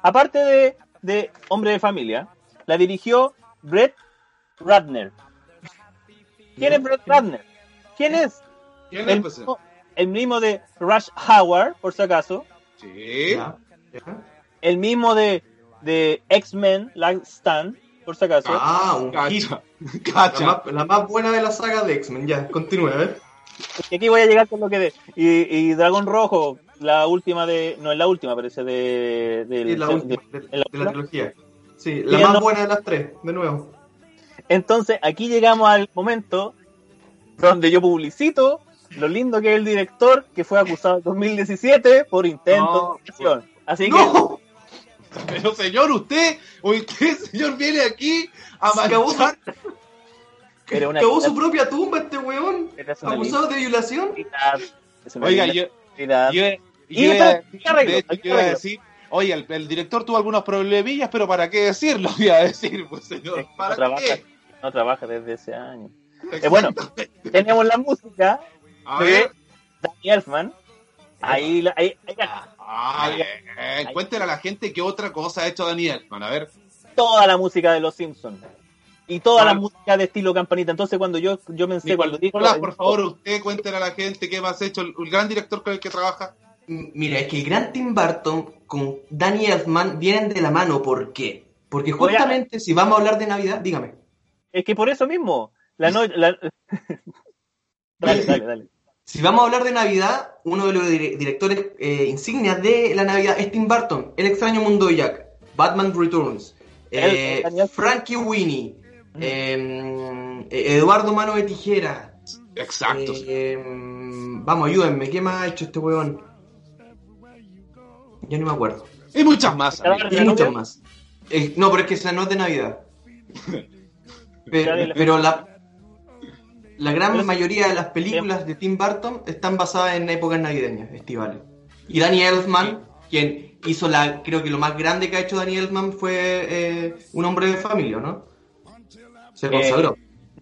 aparte de, de Hombre de Familia, la dirigió Brett Ratner. ¿Quién es Brett Ratner? ¿Quién es? ¿Quién El es, mismo, el mismo de Rush Howard, por si acaso. Sí. El mismo de, de X-Men Last Stand, por si acaso. Ah, un. Cacha. La más, la más buena de la saga de X-Men. Ya, continúe, a ver. Y aquí voy a llegar con lo que de. Y, y Dragón Rojo, la última de. No es la última, parece de. del- Sí, la de- última de, ¿en la de trilogía. Sí, la más no- buena de las tres, de nuevo. Entonces, aquí llegamos al momento donde yo publicito lo lindo que es el director que fue acusado en 2017 por intento No. de violación. Así que, ¡No! Pero señor, usted, usted, señor, viene aquí a acabó su, cavó su propia tumba este weón. Acusado de violación. Oiga, yo, ilegalidad. yo, Y yo, a decir- ¿qué arreglo? de hecho, ¿Qué yo iba decir, oye, el, el director tuvo algunos problemillas, pero ¿para qué decirlo? Iba a decir, pues señor, Es que no ¿para trabaja, qué? no trabaja desde ese año. Eh, bueno, tenemos la música a de ver. Danny Elfman. Ahí, la- ahí, ahí la- Ah, bien. Cuéntale a la gente qué otra cosa ha hecho Daniel. Van a ver. toda la música de los Simpsons. Y toda la Claro. música de estilo campanita. Entonces, cuando yo, yo pensé, cuando dijo. Nicolás, por favor, usted cuéntele a la gente qué más ha hecho el, el gran director con el que trabaja. Mira, es que el gran Tim Burton con Danny Elfman vienen de la mano. ¿Por qué? Porque justamente si vamos a hablar de Navidad, dígame. Es que por eso mismo. La no... la- dale, dale, dale. Si vamos a hablar de Navidad, uno de los dire- directores eh, insignias de la Navidad es Tim Burton, El extraño mundo de Jack, Batman Returns, eh, Frankie Winnie, eh, Eduardo Mano de Tijera. Exacto. eh, vamos, ayúdenme, ¿qué más ha hecho este weón? Ya no me acuerdo. Y muchas más. Amigo. Y ¿La muchas más. Eh, no, pero es que esa no es de Navidad. Pero, la- pero la, la gran mayoría de las películas de Tim Burton están basadas en épocas navideñas, estivales. Y Danny Elfman, quien hizo la, creo que lo más grande que ha hecho Danny Elfman fue eh, un hombre de familia, ¿no? Se consagró.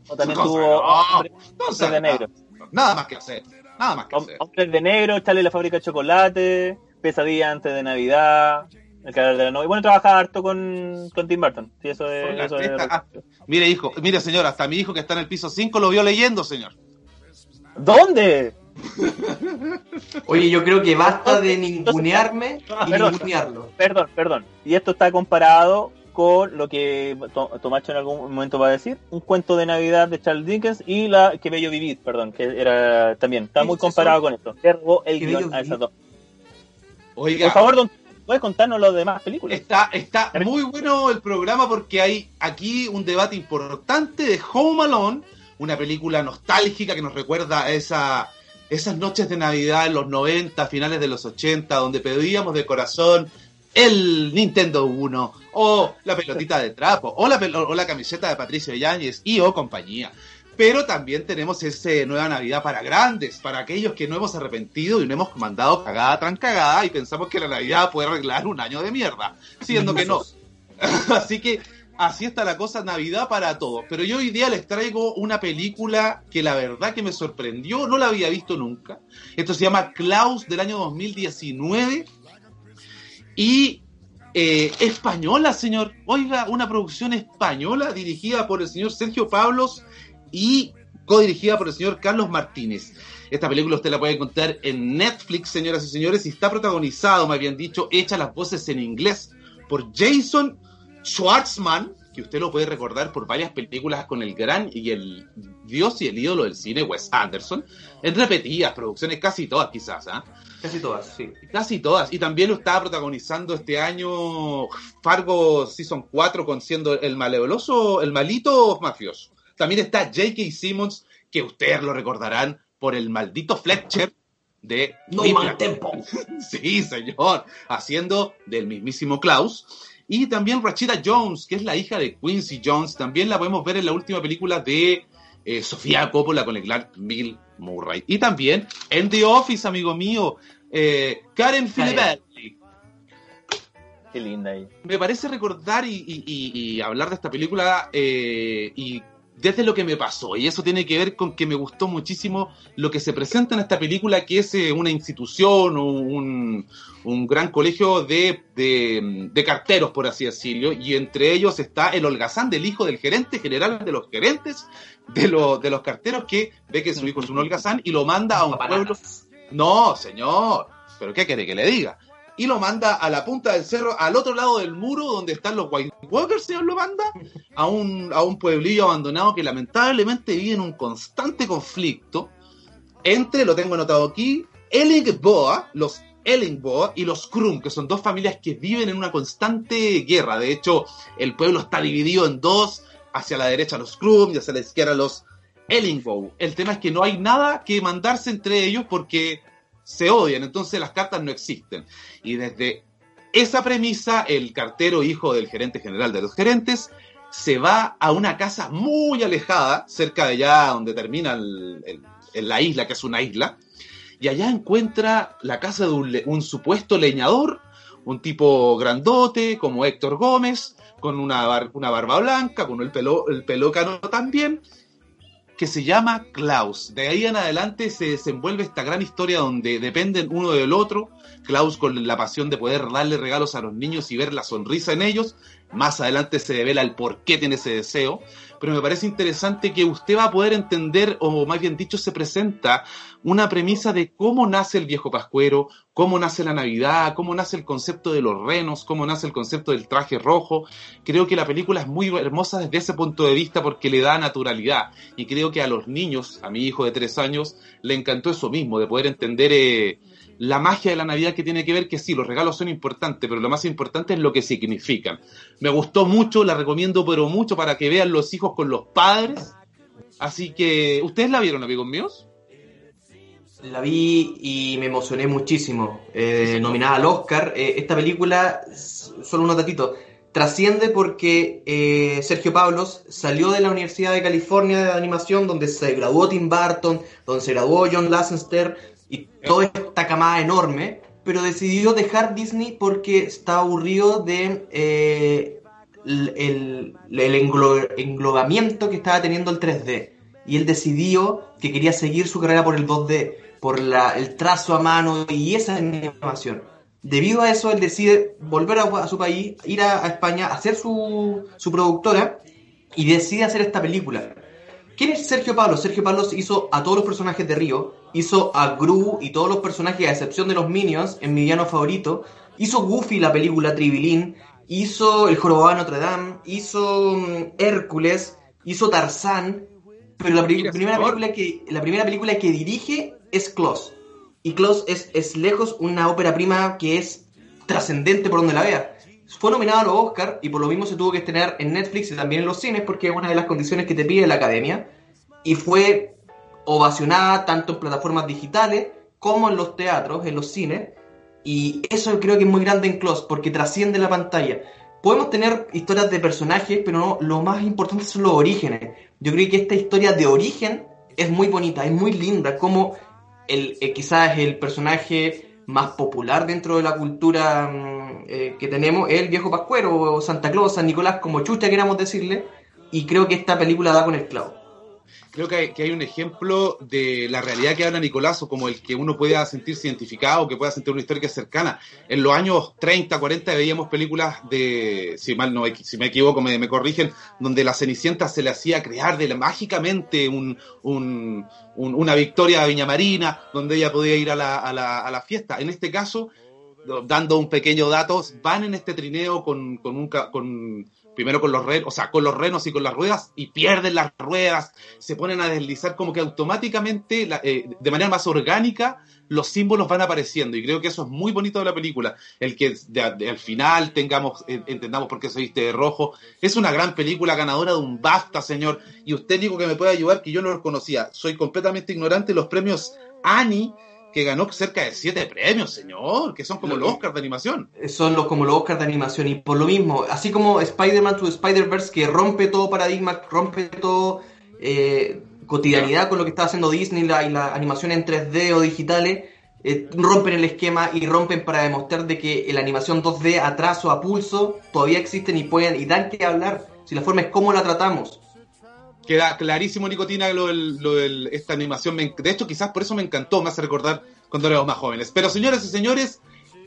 O también tuvo Hombres sé, de Negro. Nada más que hacer. Nada más que hacer. Hombres de Negro, Charlie la fábrica de chocolate, Pesadilla antes de Navidad, El canal de la novia. Bueno, trabaja harto con, con Tim Burton. Sí, eso es. Oiga, Eso es esta- ah, mire, hijo, mire, señor, hasta mi hijo que está en el piso 5 lo vio leyendo, señor. ¿Dónde? Oye, yo creo que basta de ningunearme y Perdón. ningunearlo. Perdón, perdón. Y esto está comparado con lo que To- Tomacho en algún momento va a decir, un cuento de Navidad de Charles Dickens y la Que Bello Vivir, perdón, que era también, está muy comparado con esto. Le robó el guion a esas dos. Oiga, Por favor, don, ¿puedes contarnos las demás películas? está, está muy bueno el programa porque hay aquí un debate importante de Home Alone, una película nostálgica que nos recuerda a esa, esas noches de Navidad en los 90, finales de los 80, donde pedíamos de corazón el Nintendo 1, o la pelotita de trapo, o la, o la camiseta de Patricio Yáñez y o compañía. Pero también tenemos ese Nueva Navidad para grandes, para aquellos que no hemos arrepentido y no hemos mandado cagada tras cagada y pensamos que la Navidad puede arreglar un año de mierda, siendo que no. Así que así está la cosa, Navidad para todos. Pero yo hoy día les traigo una película que la verdad que me sorprendió, no la había visto nunca. Esto se llama Klaus del año 2019 y eh, española, señor. Oiga, una producción española dirigida por el señor Sergio Pablos y codirigida por el señor Carlos Martínez. Esta película usted la puede encontrar en Netflix, señoras y señores, y está protagonizado, me habían dicho, hecha las voces en inglés por Jason Schwartzman, que usted lo puede recordar por varias películas con el gran y el dios y el ídolo del cine, Wes Anderson, en repetidas producciones, casi todas quizás, ¿ah? Casi todas, sí. Casi todas. Y también lo estaba protagonizando este año Fargo Season 4 con siendo el malevoloso, el malito mafioso. También está J.K. Simmons, que ustedes lo recordarán por el maldito Fletcher de No mal tempo. Sí, señor. Haciendo del mismísimo Klaus. Y también Rachida Jones, que es la hija de Quincy Jones. También la podemos ver en la última película de eh, Sofía Coppola con el gran Bill Murray. Y también en The Office, amigo mío, eh, Karen Filiberti. Qué linda ahí. Me parece recordar y, y- y- y hablar de esta película eh, y desde lo que me pasó. Y eso tiene que ver con que me gustó muchísimo lo que se presenta en esta película, que es eh, una institución o un, un gran colegio de, de- de carteros, por así decirlo. Y entre ellos está el holgazán del hijo del gerente general de los gerentes de, lo- de los carteros que ve que su hijo es un holgazán y lo manda a un pueblo no, señor. ¿Pero qué quiere que le diga? Y lo manda a la punta del cerro, al otro lado del muro donde están los White Walkers, señor, lo manda a un, a un pueblillo abandonado que lamentablemente vive en un constante conflicto entre, lo tengo anotado aquí, Boa, los Boa y los Krum, que son dos familias que viven en una constante guerra. De hecho, el pueblo está dividido en dos, hacia la derecha los Krum y hacia la izquierda los Ellingbow. El tema es que no hay nada que mandarse entre ellos porque se odian, entonces las cartas no existen. Y desde esa premisa, el cartero hijo del gerente general de los gerentes se va a una casa muy alejada, cerca de allá donde termina la isla, que es una isla, y allá encuentra la casa de un, supuesto leñador, un tipo grandote como Héctor Gómez, con una, bar- una barba blanca, con el pelo, el pelo cano también, que se llama Klaus. De ahí en adelante se desenvuelve esta gran historia donde dependen uno del otro. Klaus con la pasión de poder darle regalos a los niños y ver la sonrisa en ellos. Más adelante se devela el por qué tiene ese deseo. Pero me parece interesante que usted va a poder entender, o más bien dicho, se presenta una premisa de cómo nace el viejo pascuero, cómo nace la Navidad, cómo nace el concepto de los renos, cómo nace el concepto del traje rojo. Creo que la película es muy hermosa desde ese punto de vista porque le da naturalidad. Y creo que a los niños, a mi hijo de tres años, le encantó eso mismo, de poder entender eh, la magia de la Navidad que tiene que ver que sí, los regalos son importantes, pero lo más importante es lo que significan. Me gustó mucho, la recomiendo pero mucho para que vean los hijos con los padres. Así que, ¿ustedes la vieron, amigos míos? La vi y me emocioné muchísimo. Eh, nominada al Oscar. Eh, esta película, solo unos datitos, trasciende porque eh, Sergio Pablos salió de la Universidad de California de animación, donde se graduó Tim Burton, donde se graduó John Lasseter toda esta camada enorme, pero decidió dejar Disney porque estaba aburrido de eh, el, el- el englo- englobamiento que estaba teniendo el 3D. Y él decidió que quería seguir su carrera por el 2D, por la- el trazo a mano y esa animación. Debido a eso, él decide volver a, a su país, ir a, a España, hacer su, su productora y decide hacer esta película. ¿Quién es Sergio Pablos? Sergio Pablos hizo a todos los personajes de Río, hizo a Gru y todos los personajes, a excepción de los Minions, en mi villano favorito, hizo Goofy la película Tribilín, hizo El Jorobado de Notre Dame, hizo mm, Hércules, hizo Tarzán, pero la primera, película que, la primera película que dirige es Klaus. Y Klaus es, es lejos una ópera prima que es trascendente por donde la vea. Fue nominado a los Oscar y por lo mismo se tuvo que estrenar en Netflix y también en los cines porque es una de las condiciones que te pide la academia. Y fue ovacionada tanto en plataformas digitales como en los teatros, en los cines. Y eso creo que es muy grande en Klaus porque trasciende la pantalla. Podemos tener historias de personajes, pero lo más importante son los orígenes. Yo creo que esta historia de origen es muy bonita, es muy linda, como el, eh, quizás el personaje más popular dentro de la cultura mm, eh, que tenemos es el viejo Pascuero, o Santa Claus, San Nicolás, como chucha queramos decirle, y creo que esta película da con el clavo. Creo que hay, un ejemplo de la realidad que habla Nicolás, o como el que uno pueda sentirse identificado, que pueda sentir una historia que es cercana. En los años 30, 40 veíamos películas de, si mal no, si me equivoco, me, me corrigen, donde la Cenicienta se le hacía crear de la, mágicamente un, un- un- una victoria a Viña Marina, donde ella podía ir a la, a la- a la fiesta. En este caso, dando un pequeño dato, van en este trineo con, con un con primero con los renos, o sea, con los renos y con las ruedas y pierden las ruedas, se ponen a deslizar como que automáticamente, la- eh, de manera más orgánica, los símbolos van apareciendo y creo que eso es muy bonito de la película, el que al final tengamos, entendamos por qué se viste de rojo, es una gran película ganadora de un BAFTA, señor, y usted dijo que me puede ayudar, que yo no los conocía, soy completamente ignorante los premios Annie, que ganó cerca de siete premios, señor, que son como los Oscars de animación. Son los, como los Oscars de animación, y por lo mismo, así como Spider-Man to Spider-Verse, que rompe todo paradigma, rompe todo eh, cotidianidad con lo que está haciendo Disney la- y la animación en 3D o digitales, eh, rompen el esquema y rompen para demostrar de que la animación 2D a trazo, a pulso, todavía existen y pueden, y dan que hablar, si la forma es cómo la tratamos. Queda clarísimo, Nicotina, lo del, esta animación. Me- de hecho, quizás por eso me encantó, me hace recordar cuando éramos más jóvenes. Pero, señores y señores,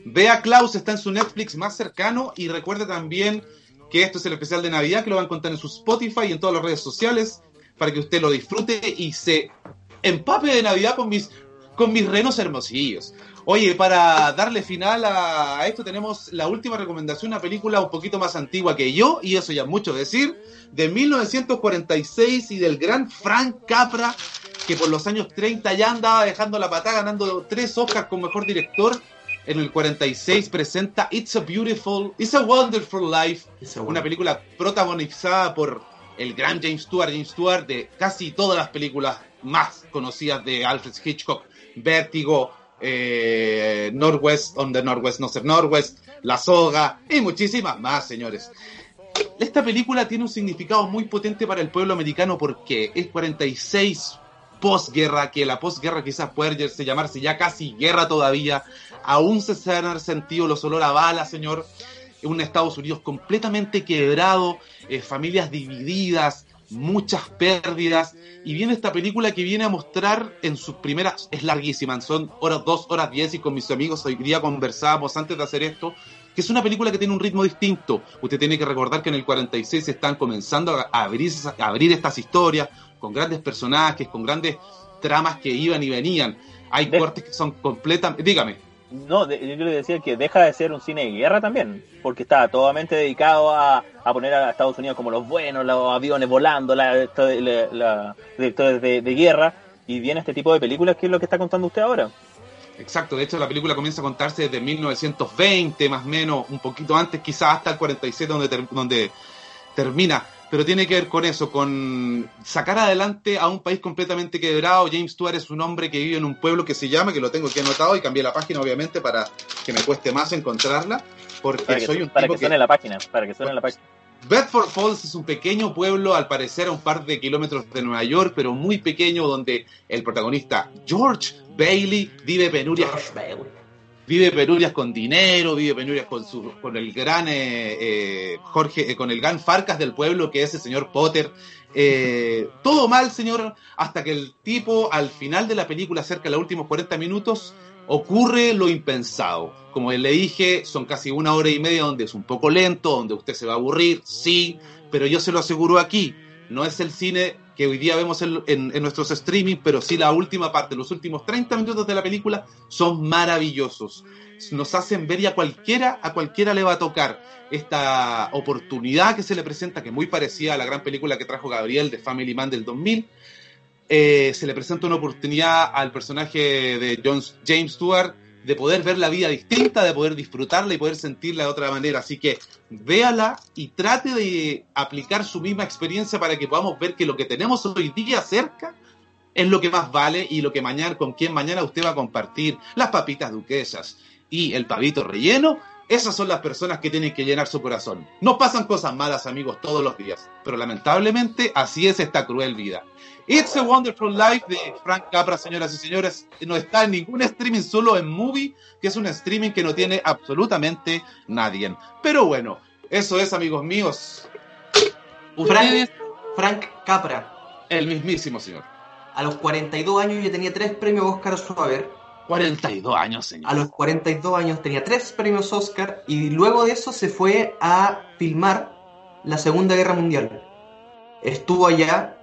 vea Klaus, está en su Netflix más cercano y recuerde también que esto es el especial de Navidad, que lo van a encontrar en su Spotify y en todas las redes sociales, para que usted lo disfrute y se empape de Navidad con mis, con mis renos hermosillos. Oye, para darle final a, a esto tenemos la última recomendación, una película un poquito más antigua que yo, y eso ya es mucho decir, de 1946 y del gran Frank Capra, que por los años 30 ya andaba dejando la patada, ganando tres Oscars como mejor director. En el 46 presenta It's a Beautiful, It's a Wonderful Life, una película protagonizada por el gran James Stewart, James Stewart de casi todas las películas más conocidas de Alfred Hitchcock, Vértigo, eh, Northwest, On the Northwest, No Ser Northwest, La Soga y muchísimas más, señores. Esta película tiene un significado muy potente para el pueblo americano porque es 46 posguerra, que la posguerra quizás puede llamarse ya casi guerra todavía, aún se han sentido los olor a balas, señor, un Estados Unidos completamente quebrado, eh, familias divididas, muchas pérdidas, y viene esta película que viene a mostrar en sus primeras, es larguísima, son horas, dos horas diez, y con mis amigos hoy día conversábamos antes de hacer esto, que es una película que tiene un ritmo distinto. Usted tiene que recordar que en el 46 se están comenzando a abrir, a abrir estas historias con grandes personajes, con grandes tramas que iban y venían. Hay De- cortes que son completamente... Dígame. No, de- yo quiero decir que deja de ser un cine de guerra también, porque está totalmente dedicado a, a poner a Estados Unidos como los buenos, los aviones volando, la, directores de, guerra, y viene este tipo de películas que es lo que está contando usted ahora. Exacto, de hecho la película comienza a contarse desde 1920, más o menos, un poquito antes, quizás hasta el 47, donde, donde termina. Pero tiene que ver con eso, con sacar adelante a un país completamente quebrado. James Stewart es un hombre que vive en un pueblo que se llama, que lo tengo aquí anotado y cambié la página obviamente para que me cueste más encontrarla, porque Para que, soy un para tipo que que... suene la página, para que suene la página. Bedford Falls es un pequeño pueblo, al parecer a un par de kilómetros de Nueva York, pero muy pequeño, donde el protagonista George Bailey vive penurias, George Bailey. Vive penurias con dinero, vive penurias con su, con el gran eh, eh, Jorge, eh, con el gran Farcas del pueblo que es el señor Potter. Todo mal, señor, hasta que el tipo al final de la película, cerca de los últimos 40 minutos, ocurre lo impensado. Como le dije, son casi una hora y media donde es un poco lento, donde usted se va a aburrir, sí, pero yo se lo aseguro aquí, no es el cine que hoy día vemos en, nuestros streaming, pero sí la última parte, los últimos 30 minutos de la película son maravillosos. Nos hacen ver y a cualquiera, a cualquiera le va a tocar esta oportunidad que se le presenta, que es muy parecida a la gran película que trajo Gabriel de Family Man del 2000, eh, se le presenta una oportunidad al personaje de John, James Stewart de poder ver la vida distinta, de poder disfrutarla y poder sentirla de otra manera. Así que véala y trate de aplicar su misma experiencia para que podamos ver que lo que tenemos hoy día cerca es lo que más vale y lo que mañana, con quien mañana usted va a compartir las papitas duquesas y el pavito relleno. Esas son las personas que tienen que llenar su corazón. Nos pasan cosas malas, amigos, todos los días, pero lamentablemente así es esta cruel vida. It's a Wonderful Life de Frank Capra, señoras y señores. No está en ningún streaming, solo en Movie, que es un streaming que no tiene absolutamente nadie. Pero bueno, eso es, amigos míos. Frank, Frank Capra. el mismísimo señor. A los 42 años ya tenía tres premios Oscar a su haber. 42 años, señor. A los 42 años tenía tres premios Oscar y luego de eso se fue a filmar la Segunda Guerra Mundial. Estuvo allá,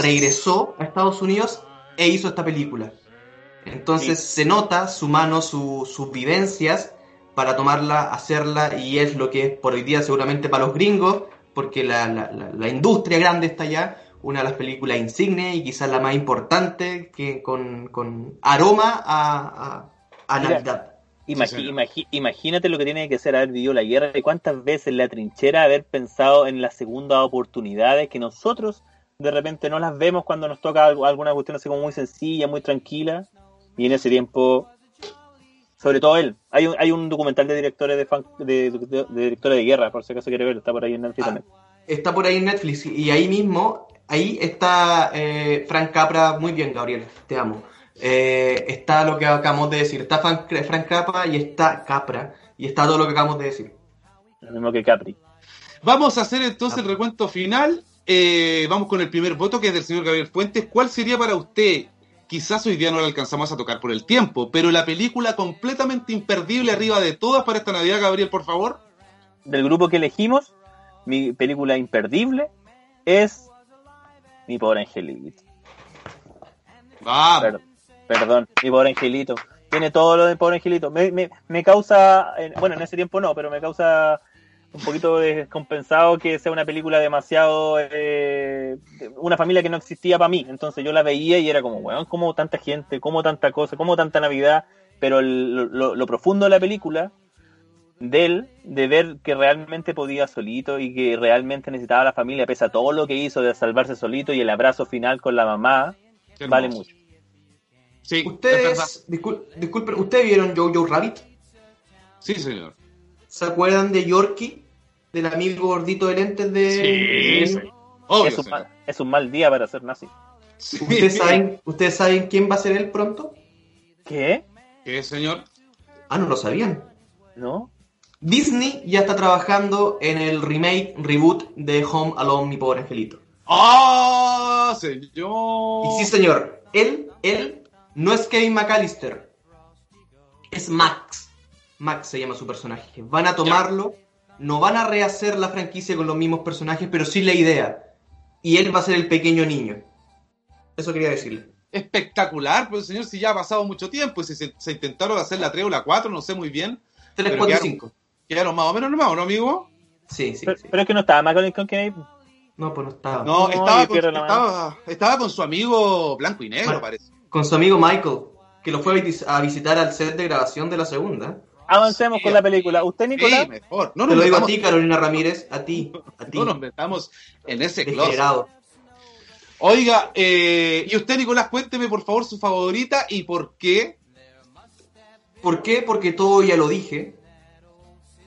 regresó a Estados Unidos e hizo esta película. Entonces se nota su mano, su- sus vivencias para tomarla, hacerla y es lo que es por hoy día seguramente para los gringos, porque la, la- la- la industria grande está allá, una de las películas insignes y quizás la más importante que con, con aroma a, a, a Mira, Navidad. Imagi- Sí, imagi- imagínate lo que tiene que ser haber vivido la guerra y cuántas veces en la trinchera haber pensado en las segundas oportunidades que nosotros de repente no las vemos cuando nos toca algo- alguna cuestión así como muy sencilla, muy tranquila. Y en ese tiempo, sobre todo él, hay un, hay un documental de directores de, fan- de, de- de directores de guerra, por si acaso quiere verlo, está por ahí en Netflix Ah, también. Está por ahí en Netflix y ahí mismo, ahí está eh, Frank Capra, muy bien Gabriel, te amo. Eh, está lo que acabamos de decir, está Frank, Frank Capra y está Capra y está todo lo que acabamos de decir. Lo mismo que Capri. Vamos a hacer entonces el recuento final. Eh, vamos con el primer voto que es del señor Gabriel Fuentes. ¿Cuál sería para usted? Quizás hoy día no la alcanzamos a tocar por el tiempo, pero la película completamente imperdible arriba de todas para esta Navidad, Gabriel, por favor. Del grupo que elegimos, mi película imperdible es Mi pobre angelito. Vamos. Perdón, perdón, mi pobre angelito. Tiene todo lo de pobre angelito. Me, me, me causa, bueno, en ese tiempo no, pero me causa un poquito descompensado que sea una película demasiado. eh, una familia que no existía para mí. Entonces yo la veía y era como, weón, como tanta gente, como tanta cosa, como tanta Navidad. Pero el- lo, lo profundo de la película, de él, de ver que realmente podía solito y que realmente necesitaba a la familia, pese a todo lo que hizo de salvarse solito y el abrazo final con la mamá, vale mucho. Sí. Ustedes, discul- disculpen, ¿ustedes vieron Jojo Rabbit? Sí, señor. ¿Se acuerdan de Yorkie? Del amigo gordito de lentes de... Sí, sí. Obvio, es, un mal, es un mal día para ser nazi. Sí. ¿Ustedes saben, ¿Ustedes saben quién va a ser él pronto? ¿Qué? ¿Qué, señor? Ah, no lo sabían. ¿No? Disney ya está trabajando en el remake, reboot de Home Alone, mi pobre angelito. ¡Ah, señor! Y sí, señor, él, él no es Kevin McAllister, es Max. Max se llama su personaje. Van a tomarlo, no van a rehacer la franquicia con los mismos personajes, pero sí la idea. Y él va a ser el pequeño niño. Eso quería decirle. Espectacular, pues señor, si ya ha pasado mucho tiempo, y si se, se intentaron hacer la 3 o la 4, no sé muy bien. 3, Pero 4 quedaron- 5. Quedaron más o menos nomás, ¿no, amigo? Sí, sí, pero, sí. pero es que no estaba Macaulay Culkin No, pues no estaba. No, No, estaba, con, estaba, estaba con su amigo blanco y negro, Bueno. parece. Con su amigo Michael, que lo fue a vis- a visitar al set de grabación de la segunda. Avancemos Sí, con la película. ¿Usted, Nicolás? Sí, mejor. No Te lo digo a metamos, ti, Carolina Ramírez, a ti, a ti, no nos metamos en ese closet. Oiga, eh, y usted, Nicolás, cuénteme por favor su favorita y por qué. ¿Por qué? Porque todo ya lo dije.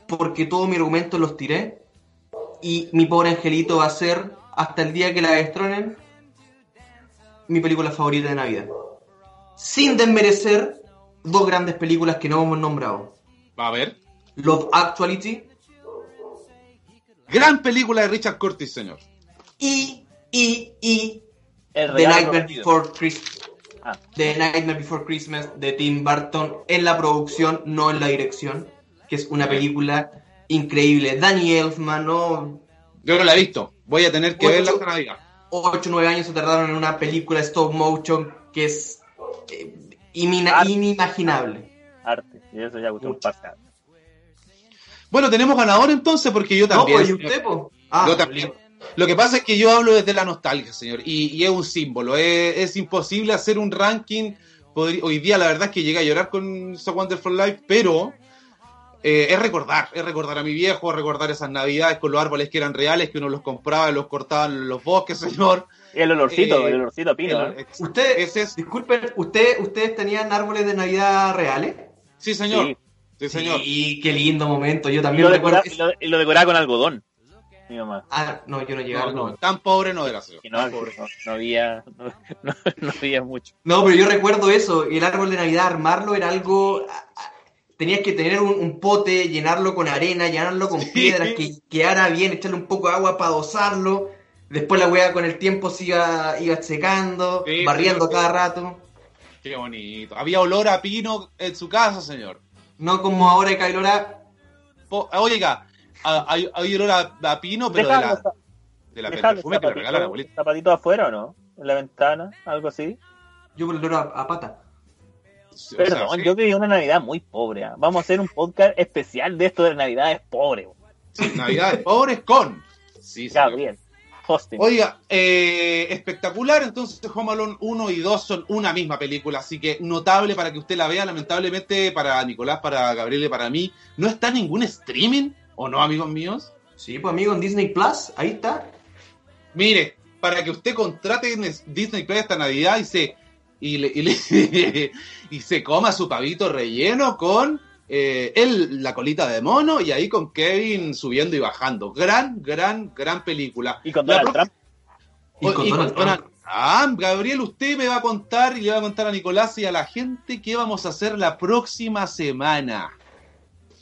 Porque todos mis argumentos los tiré. Y mi pobre angelito va a ser, hasta el día que la destronen, mi película favorita de Navidad. Sin desmerecer dos grandes películas que no hemos nombrado. Va a ver. Love Actuality Gran película de Richard Curtis, señor. y, y, y El The Nightmare. Before Christmas. Ah, The Nightmare Before Christmas de Tim Burton en la producción, no en la dirección, que es una película increíble. Danny Elfman, ¿no? Yo no la he visto. Voy a tener que Ocho. verla esta Navidad. 8 o 9 años se tardaron en una película stop motion que es eh, imina- Arte. inimaginable. arte. Y eso ya gustó un. Bueno, tenemos ganador entonces porque yo No, también. pues, ¿y usted, po? Ah, Yo también. Lo que pasa es que yo hablo desde la nostalgia, señor, y, y es un símbolo. Es, es imposible hacer un ranking. Hoy día la verdad es que llegué a llorar con So Wonderful Life, pero eh, es recordar, es recordar a mi viejo, recordar esas navidades con los árboles que eran reales, que uno los compraba, los cortaban en los bosques, señor. Y el olorcito, Eh, el olorcito a pino. ¿eh? Usted, Ese es- disculpen, usted, ¿ustedes tenían árboles de Navidad reales? Sí, señor. Sí. Sí, señor. Sí, qué lindo momento. Yo Y también lo, recuerdo. decoraba, y, lo, y lo decoraba con algodón. Mi mamá. Ah, no, yo no llegaba. No, No, no, tan pobre no era, señor. No, no, no había, no, no- no había mucho. No, pero yo recuerdo eso. Y el árbol de Navidad, armarlo era algo. Ah, ah, Tenías que tener un, un pote, llenarlo con arena, llenarlo con piedras, que quedara bien, echarle un poco de agua para dosarlo. Después la weá con el tiempo se iba, iba secando, Sí, barriendo cada rato. Qué bonito. Había olor a pino en su casa, señor. No como ahora que Cailora. Po- Oiga, a- hay, hay olor a, a pino, pero de la, de la perfume que le regala la abuelita. zapatitos afuera o no? En la ventana, algo así. Yo por el olor a, a pata. O sea, Perdón, sí, yo viví una Navidad muy pobre. ¿ah? Vamos a hacer un podcast especial de esto de Navidades pobres. sí, Navidades pobres con. Sí, señor. Gabriel, hosting. Oiga, eh, espectacular. Entonces, Home Alone 1 y 2 son una misma película, así que notable para que usted la vea. Lamentablemente, para Nicolás, para Gabriel y para mí, no está en ningún streaming, ¿o no, amigos míos? Sí, pues amigo, en Disney Plus, ahí está. Mire, para que usted contrate en Disney Plus esta Navidad y se, y le- y le- y se coma su pavito relleno con eh, el, la colita de mono y ahí con Kevin subiendo y bajando. Gran, gran, gran película. Y con La Donald Trump. Y con Donald Trump. Trump. Gabriel, usted me va a contar y le va a contar a Nicolás y a la gente qué vamos a hacer la próxima semana.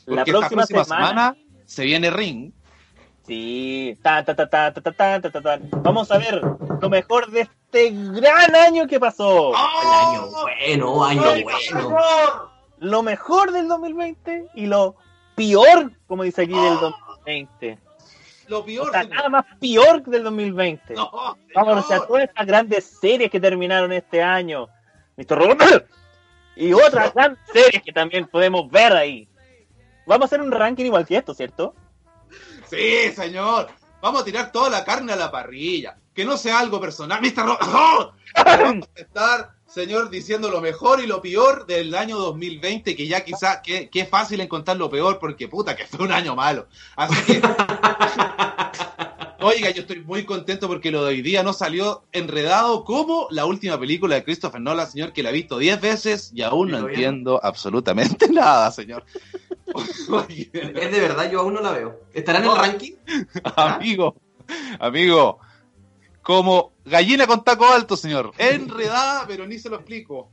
La Porque esta próxima próxima semana. semana se viene Ring. Sí, ta, ta, ta, ta, ta, ta, ta, ta, ta, ta. vamos a ver lo mejor de este gran año que pasó. El año bueno, año ¡Ay, bueno. mejor! Lo mejor del 2020 y lo peor, como dice aquí, del 2020. Lo peor. O sea, nada más peor del 2020. No, Vamos a señor. todas estas grandes series que terminaron este año. Mr. Robert. Y otras grandes series que también podemos ver ahí. Vamos a hacer un ranking igual que esto, ¿cierto? Sí, señor. Vamos a tirar toda la carne a la parrilla. Que no sea algo personal. Mr. Ro- ¡Oh! Vamos a estar, señor, diciendo lo mejor y lo peor del año 2020, que ya quizá, que, que es fácil encontrar lo peor, porque puta, que fue un año malo. Así que... Oiga, yo estoy muy contento porque lo de hoy día no salió enredado como la última película de Christopher Nolan, señor, que la he visto 10 veces y aún no ¿Y todavía entiendo absolutamente nada, señor. Oye, Es de verdad, yo aún no la veo. ¿Estará en el ranking? amigo, amigo, como gallina con taco alto, señor. Enredada, pero ni se lo explico.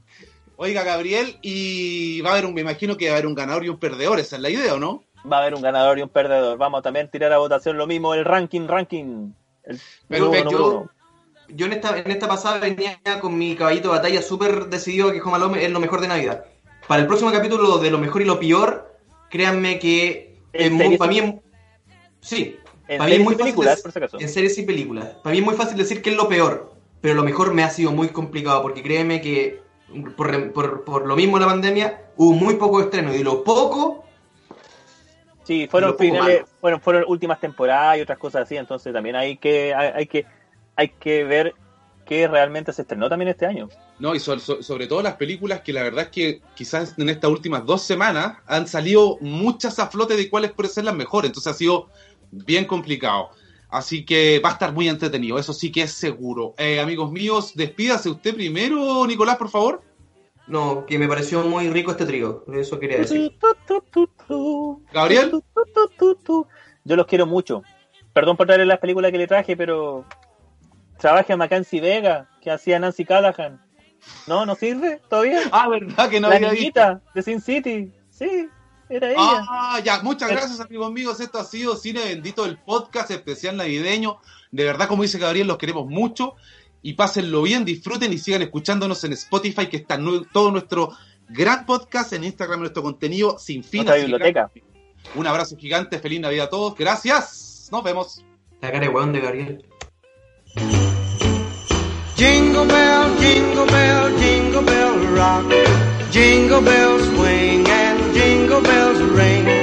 Oiga, Gabriel, y va a haber un, me imagino que va a haber un ganador y un perdedor, esa es la idea, ¿o no? Va a haber un ganador y un perdedor. Vamos a también tirar a votación lo mismo, el ranking, ranking. El número uno. Yo en esta, en esta pasada venía con mi caballito de batalla súper decidido que Home Alone es lo mejor de Navidad. Para el próximo capítulo de lo mejor y lo peor, créanme que para mí es- sí, En para mí es series muy y fácil por si en series y películas. Para mí es muy fácil decir que es lo peor, pero lo mejor me ha sido muy complicado porque créeme que por, por- por lo mismo la pandemia hubo muy poco estreno y lo poco Sí, fueron finales, fueron, fueron últimas temporadas y otras cosas así, entonces también hay que, hay, hay que, hay que ver qué realmente se estrenó también este año. No, y so- so- sobre todo las películas que la verdad es que quizás en estas últimas dos semanas han salido muchas a flote de cuáles pueden ser las mejores, entonces ha sido bien complicado. Así que va a estar muy entretenido, eso sí que es seguro. Eh, amigos míos, despídase usted primero, Nicolás, por favor. No, que me pareció muy rico este trío, eso quería decir. Gabriel. Yo los quiero mucho. Perdón por traerle las películas que le traje, pero trabaja Mackenzie Vega, que hacía Nancy Callahan. ¿No? ¿No sirve todavía? Ah, verdad que no la había visto. niñita de Sin City. Sí, era ella. Ah, ya, muchas gracias amigos míos. Esto ha sido Cine Bendito, el podcast especial navideño. De verdad, como dice Gabriel, los queremos mucho. Y pásenlo bien, disfruten y sigan escuchándonos en Spotify, que está todo nuestro gran podcast, en Instagram, nuestro contenido sin fin. Nuestra biblioteca. Un abrazo gigante, feliz Navidad a todos. Gracias. Nos vemos. La cara de weón de Gabriel. Jingle bell, jingle bell, jingle bell rock. Jingle bells swing and jingle bells ring.